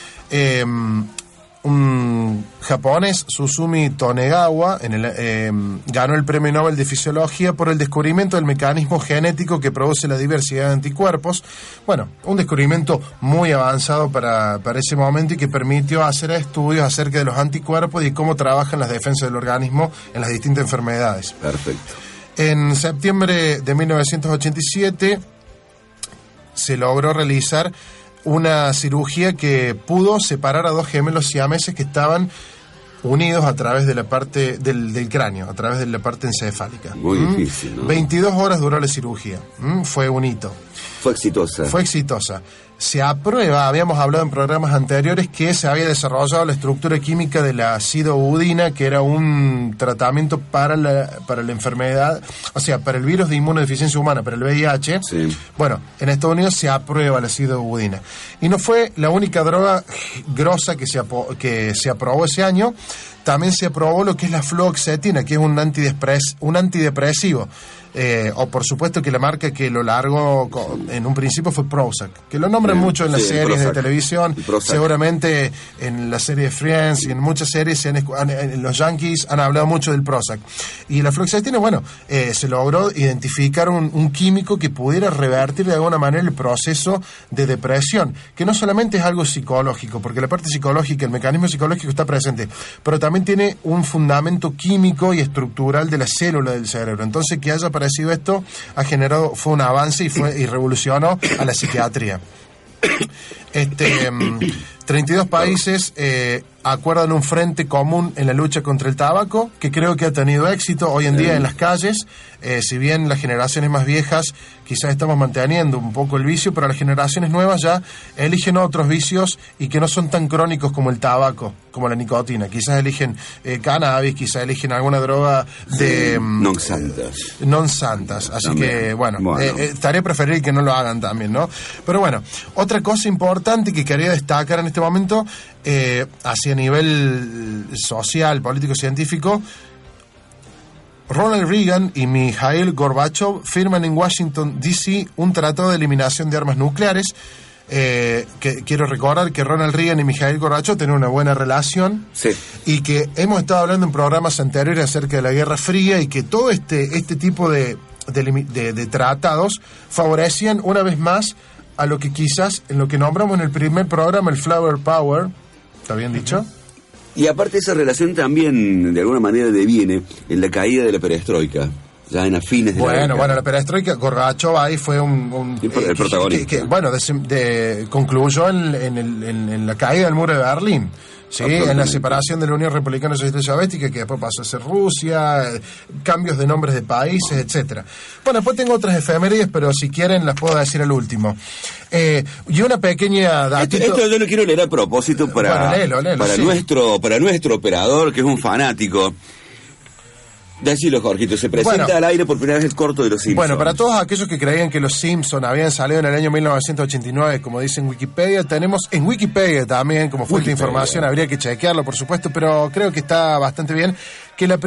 Un japonés, Susumi Tonegawa, en el, eh, ganó el Premio Nobel de Fisiología por el descubrimiento del mecanismo genético que produce la diversidad de anticuerpos. Bueno, un descubrimiento muy avanzado para, para ese momento y que permitió hacer estudios acerca de los anticuerpos y cómo trabajan las defensas del organismo en las distintas enfermedades. Perfecto. En septiembre de 1987 se logró realizar una cirugía que pudo separar a dos gemelos siameses que estaban unidos a través de la parte del, cráneo, a través de la parte encefálica. Muy difícil, ¿no? 22 horas duró la cirugía. Fue un hito. Fue exitosa. Fue exitosa se aprueba, habíamos hablado en programas anteriores, que se había desarrollado la estructura química de la udina, que era un tratamiento para la, para la enfermedad, o sea, para el virus de inmunodeficiencia humana, para el VIH. Bueno, en Estados Unidos se aprueba la udina. Y no fue la única droga grosa que se, que se aprobó ese año, también se aprobó lo que es la fluoxetina, que es un, un antidepresivo. Eh, o por supuesto que la marca que lo largo en un principio fue Prozac, que lo nombran mucho en las series de televisión, seguramente en la serie Friends y en muchas series, en, los Yankees han hablado mucho del Prozac. Y la fluoxetina, bueno, eh, se logró identificar un, un, químico que pudiera revertir de alguna manera el proceso de depresión, que no solamente es algo psicológico, porque la parte psicológica, el mecanismo psicológico está presente, pero también tiene un fundamento químico y estructural de la célula del cerebro. Entonces, que haya aparecido esto ha generado, fue un avance y, fue, y revolucionó a la psiquiatría. Este, 32 mm, países eh, acuerdan un frente común en la lucha contra el tabaco, que creo que ha tenido éxito hoy en día en las calles. Eh, si bien las generaciones más viejas quizás estamos manteniendo un poco el vicio, pero las generaciones nuevas ya eligen otros vicios y que no son tan crónicos como el tabaco, como la nicotina. Quizás eligen eh, cannabis, quizás eligen alguna droga de... Mm, non santas. Non santas. Así que, bueno, eh, eh, estaría preferible que no lo hagan también, ¿no? Pero bueno, otra cosa importante que quería destacar en este momento, hacia nivel social, político, científico, Ronald Reagan y Mikhail Gorbachev firman en Washington, D.C. un tratado de eliminación de armas nucleares. Eh, que quiero recordar que Ronald Reagan y Mikhail Gorbachev tienen una buena relación y que hemos estado hablando en programas anteriores acerca de la Guerra Fría y que todo este, este tipo de, de tratados favorecían una vez más a lo que quizás en lo que nombramos en el primer programa el Flower Power, ¿está bien dicho? Y aparte esa relación también de alguna manera deviene en la caída de la perestroika ya en afines de bueno, la Bueno, la perestroika, Gorbachev ahí fue un... el eh, protagonista. bueno, concluyó en, en, la caída del muro de Berlín. Sí, en la separación de la Unión Republicana Socialista Soviética, que después pasó a ser Rusia, cambios de nombres de países, etcétera. Bueno, después tengo otras efemérides, pero si quieren las puedo decir al último. Eh, y una pequeña datito... Esto, yo lo quiero leer a propósito para, para, nuestro, para nuestro operador, que es un fanático. Decilo, Jorgito, se presenta al aire por primera vez el corto de los Simpsons. Bueno, para todos aquellos que creían que los Simpsons habían salido en el año 1989, como dice en Wikipedia, tenemos en Wikipedia también como fuente de información, habría que chequearlo, por supuesto, pero creo que está bastante bien que la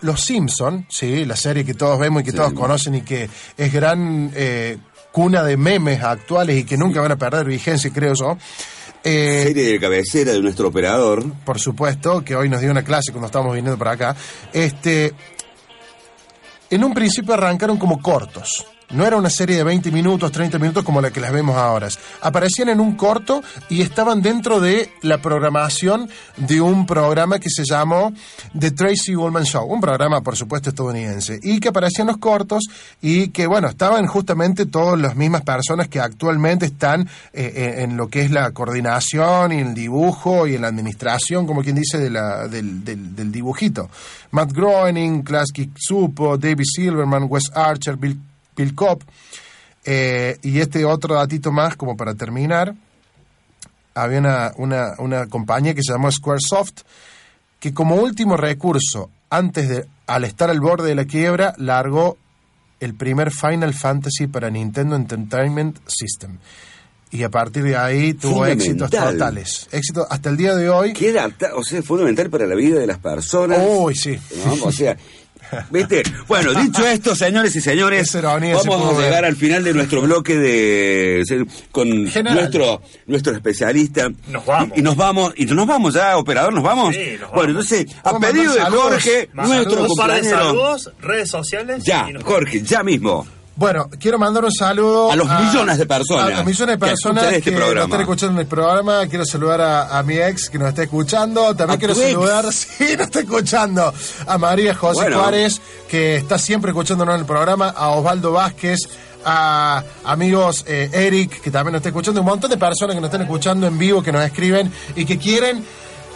los Simpsons, sí, la serie que todos vemos y que todos conocen y que es gran eh, cuna de memes actuales y que nunca van a perder vigencia, creo yo. Eh, serie de cabecera de nuestro operador. Por supuesto, que hoy nos dio una clase cuando estábamos viniendo para acá. Este, en un principio arrancaron como cortos. No era una serie de 20 minutos, 30 minutos como la que las vemos ahora. Aparecían en un corto y estaban dentro de la programación de un programa que se llamó The Tracy Ullman Show, un programa por supuesto estadounidense, y que aparecían los cortos y que bueno, estaban justamente todas las mismas personas que actualmente están eh, eh, en lo que es la coordinación y el dibujo y en la administración, como quien dice, de la, del, del, dibujito. Matt Groening, Klasky Supo, David Silverman, Wes Archer, Bill Pilcop. Eh, y este otro datito más, como para terminar, había una, una, una compañía que se llamó Squaresoft, que como último recurso, antes de al estar al borde de la quiebra, largó el primer Final Fantasy para Nintendo Entertainment System. Y a partir de ahí tuvo éxitos totales. Éxito hasta el día de hoy. Queda, o sea, fundamental para la vida de las personas. Uy, sí. O sea, ¿Viste? Bueno, dicho esto, señores y señores, vamos a llegar al final de nuestro bloque de con nuestro nuestro especialista. Nos vamos. Y, nos vamos, y nos vamos ya, operador, nos vamos. Sí, nos vamos. Bueno, entonces, a pedido de Jorge, nuestro compañero. saludos, redes sociales. Ya, Jorge, ya mismo. Bueno, quiero mandar un saludo a los millones de personas. A los millones de personas que, este nos están escuchando en el programa. Quiero saludar a, mi ex que nos está escuchando. También quiero saludar, sí, nos está escuchando, a María José Juárez, que está siempre escuchándonos en el programa, a Osvaldo Vázquez, a amigos eh, Eric, que también nos está escuchando, un montón de personas que nos están escuchando en vivo, que nos escriben y que quieren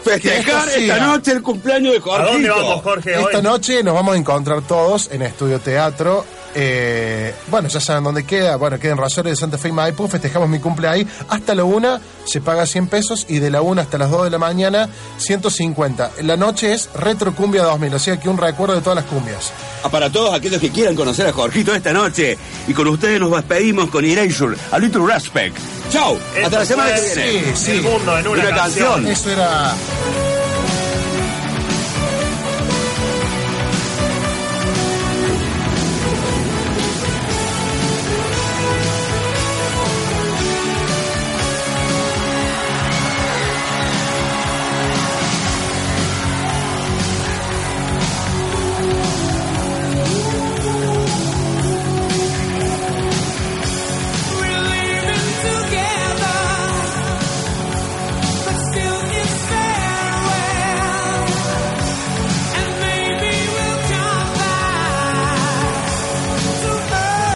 festejar esta noche el cumpleaños de Jorge. ¿A dónde vamos, Jorge? Esta noche nos vamos a encontrar todos en Estudio Teatro eh, bueno, ya saben dónde queda. Bueno, queda en Rosario de Santa Fe y Maipú. Festejamos mi cumple ahí. Hasta la una se paga 100 pesos y de la una hasta las 2 de la mañana 150. La noche es Retro Cumbia 2000, o sea que un recuerdo de todas las cumbias. Ah, para todos aquellos que quieran conocer a Jorgito esta noche. Y con ustedes nos despedimos con Erasure, a Little Respect. Chau, hasta la semana que viene. Sí, sí. El mundo en una, canción. Eso era.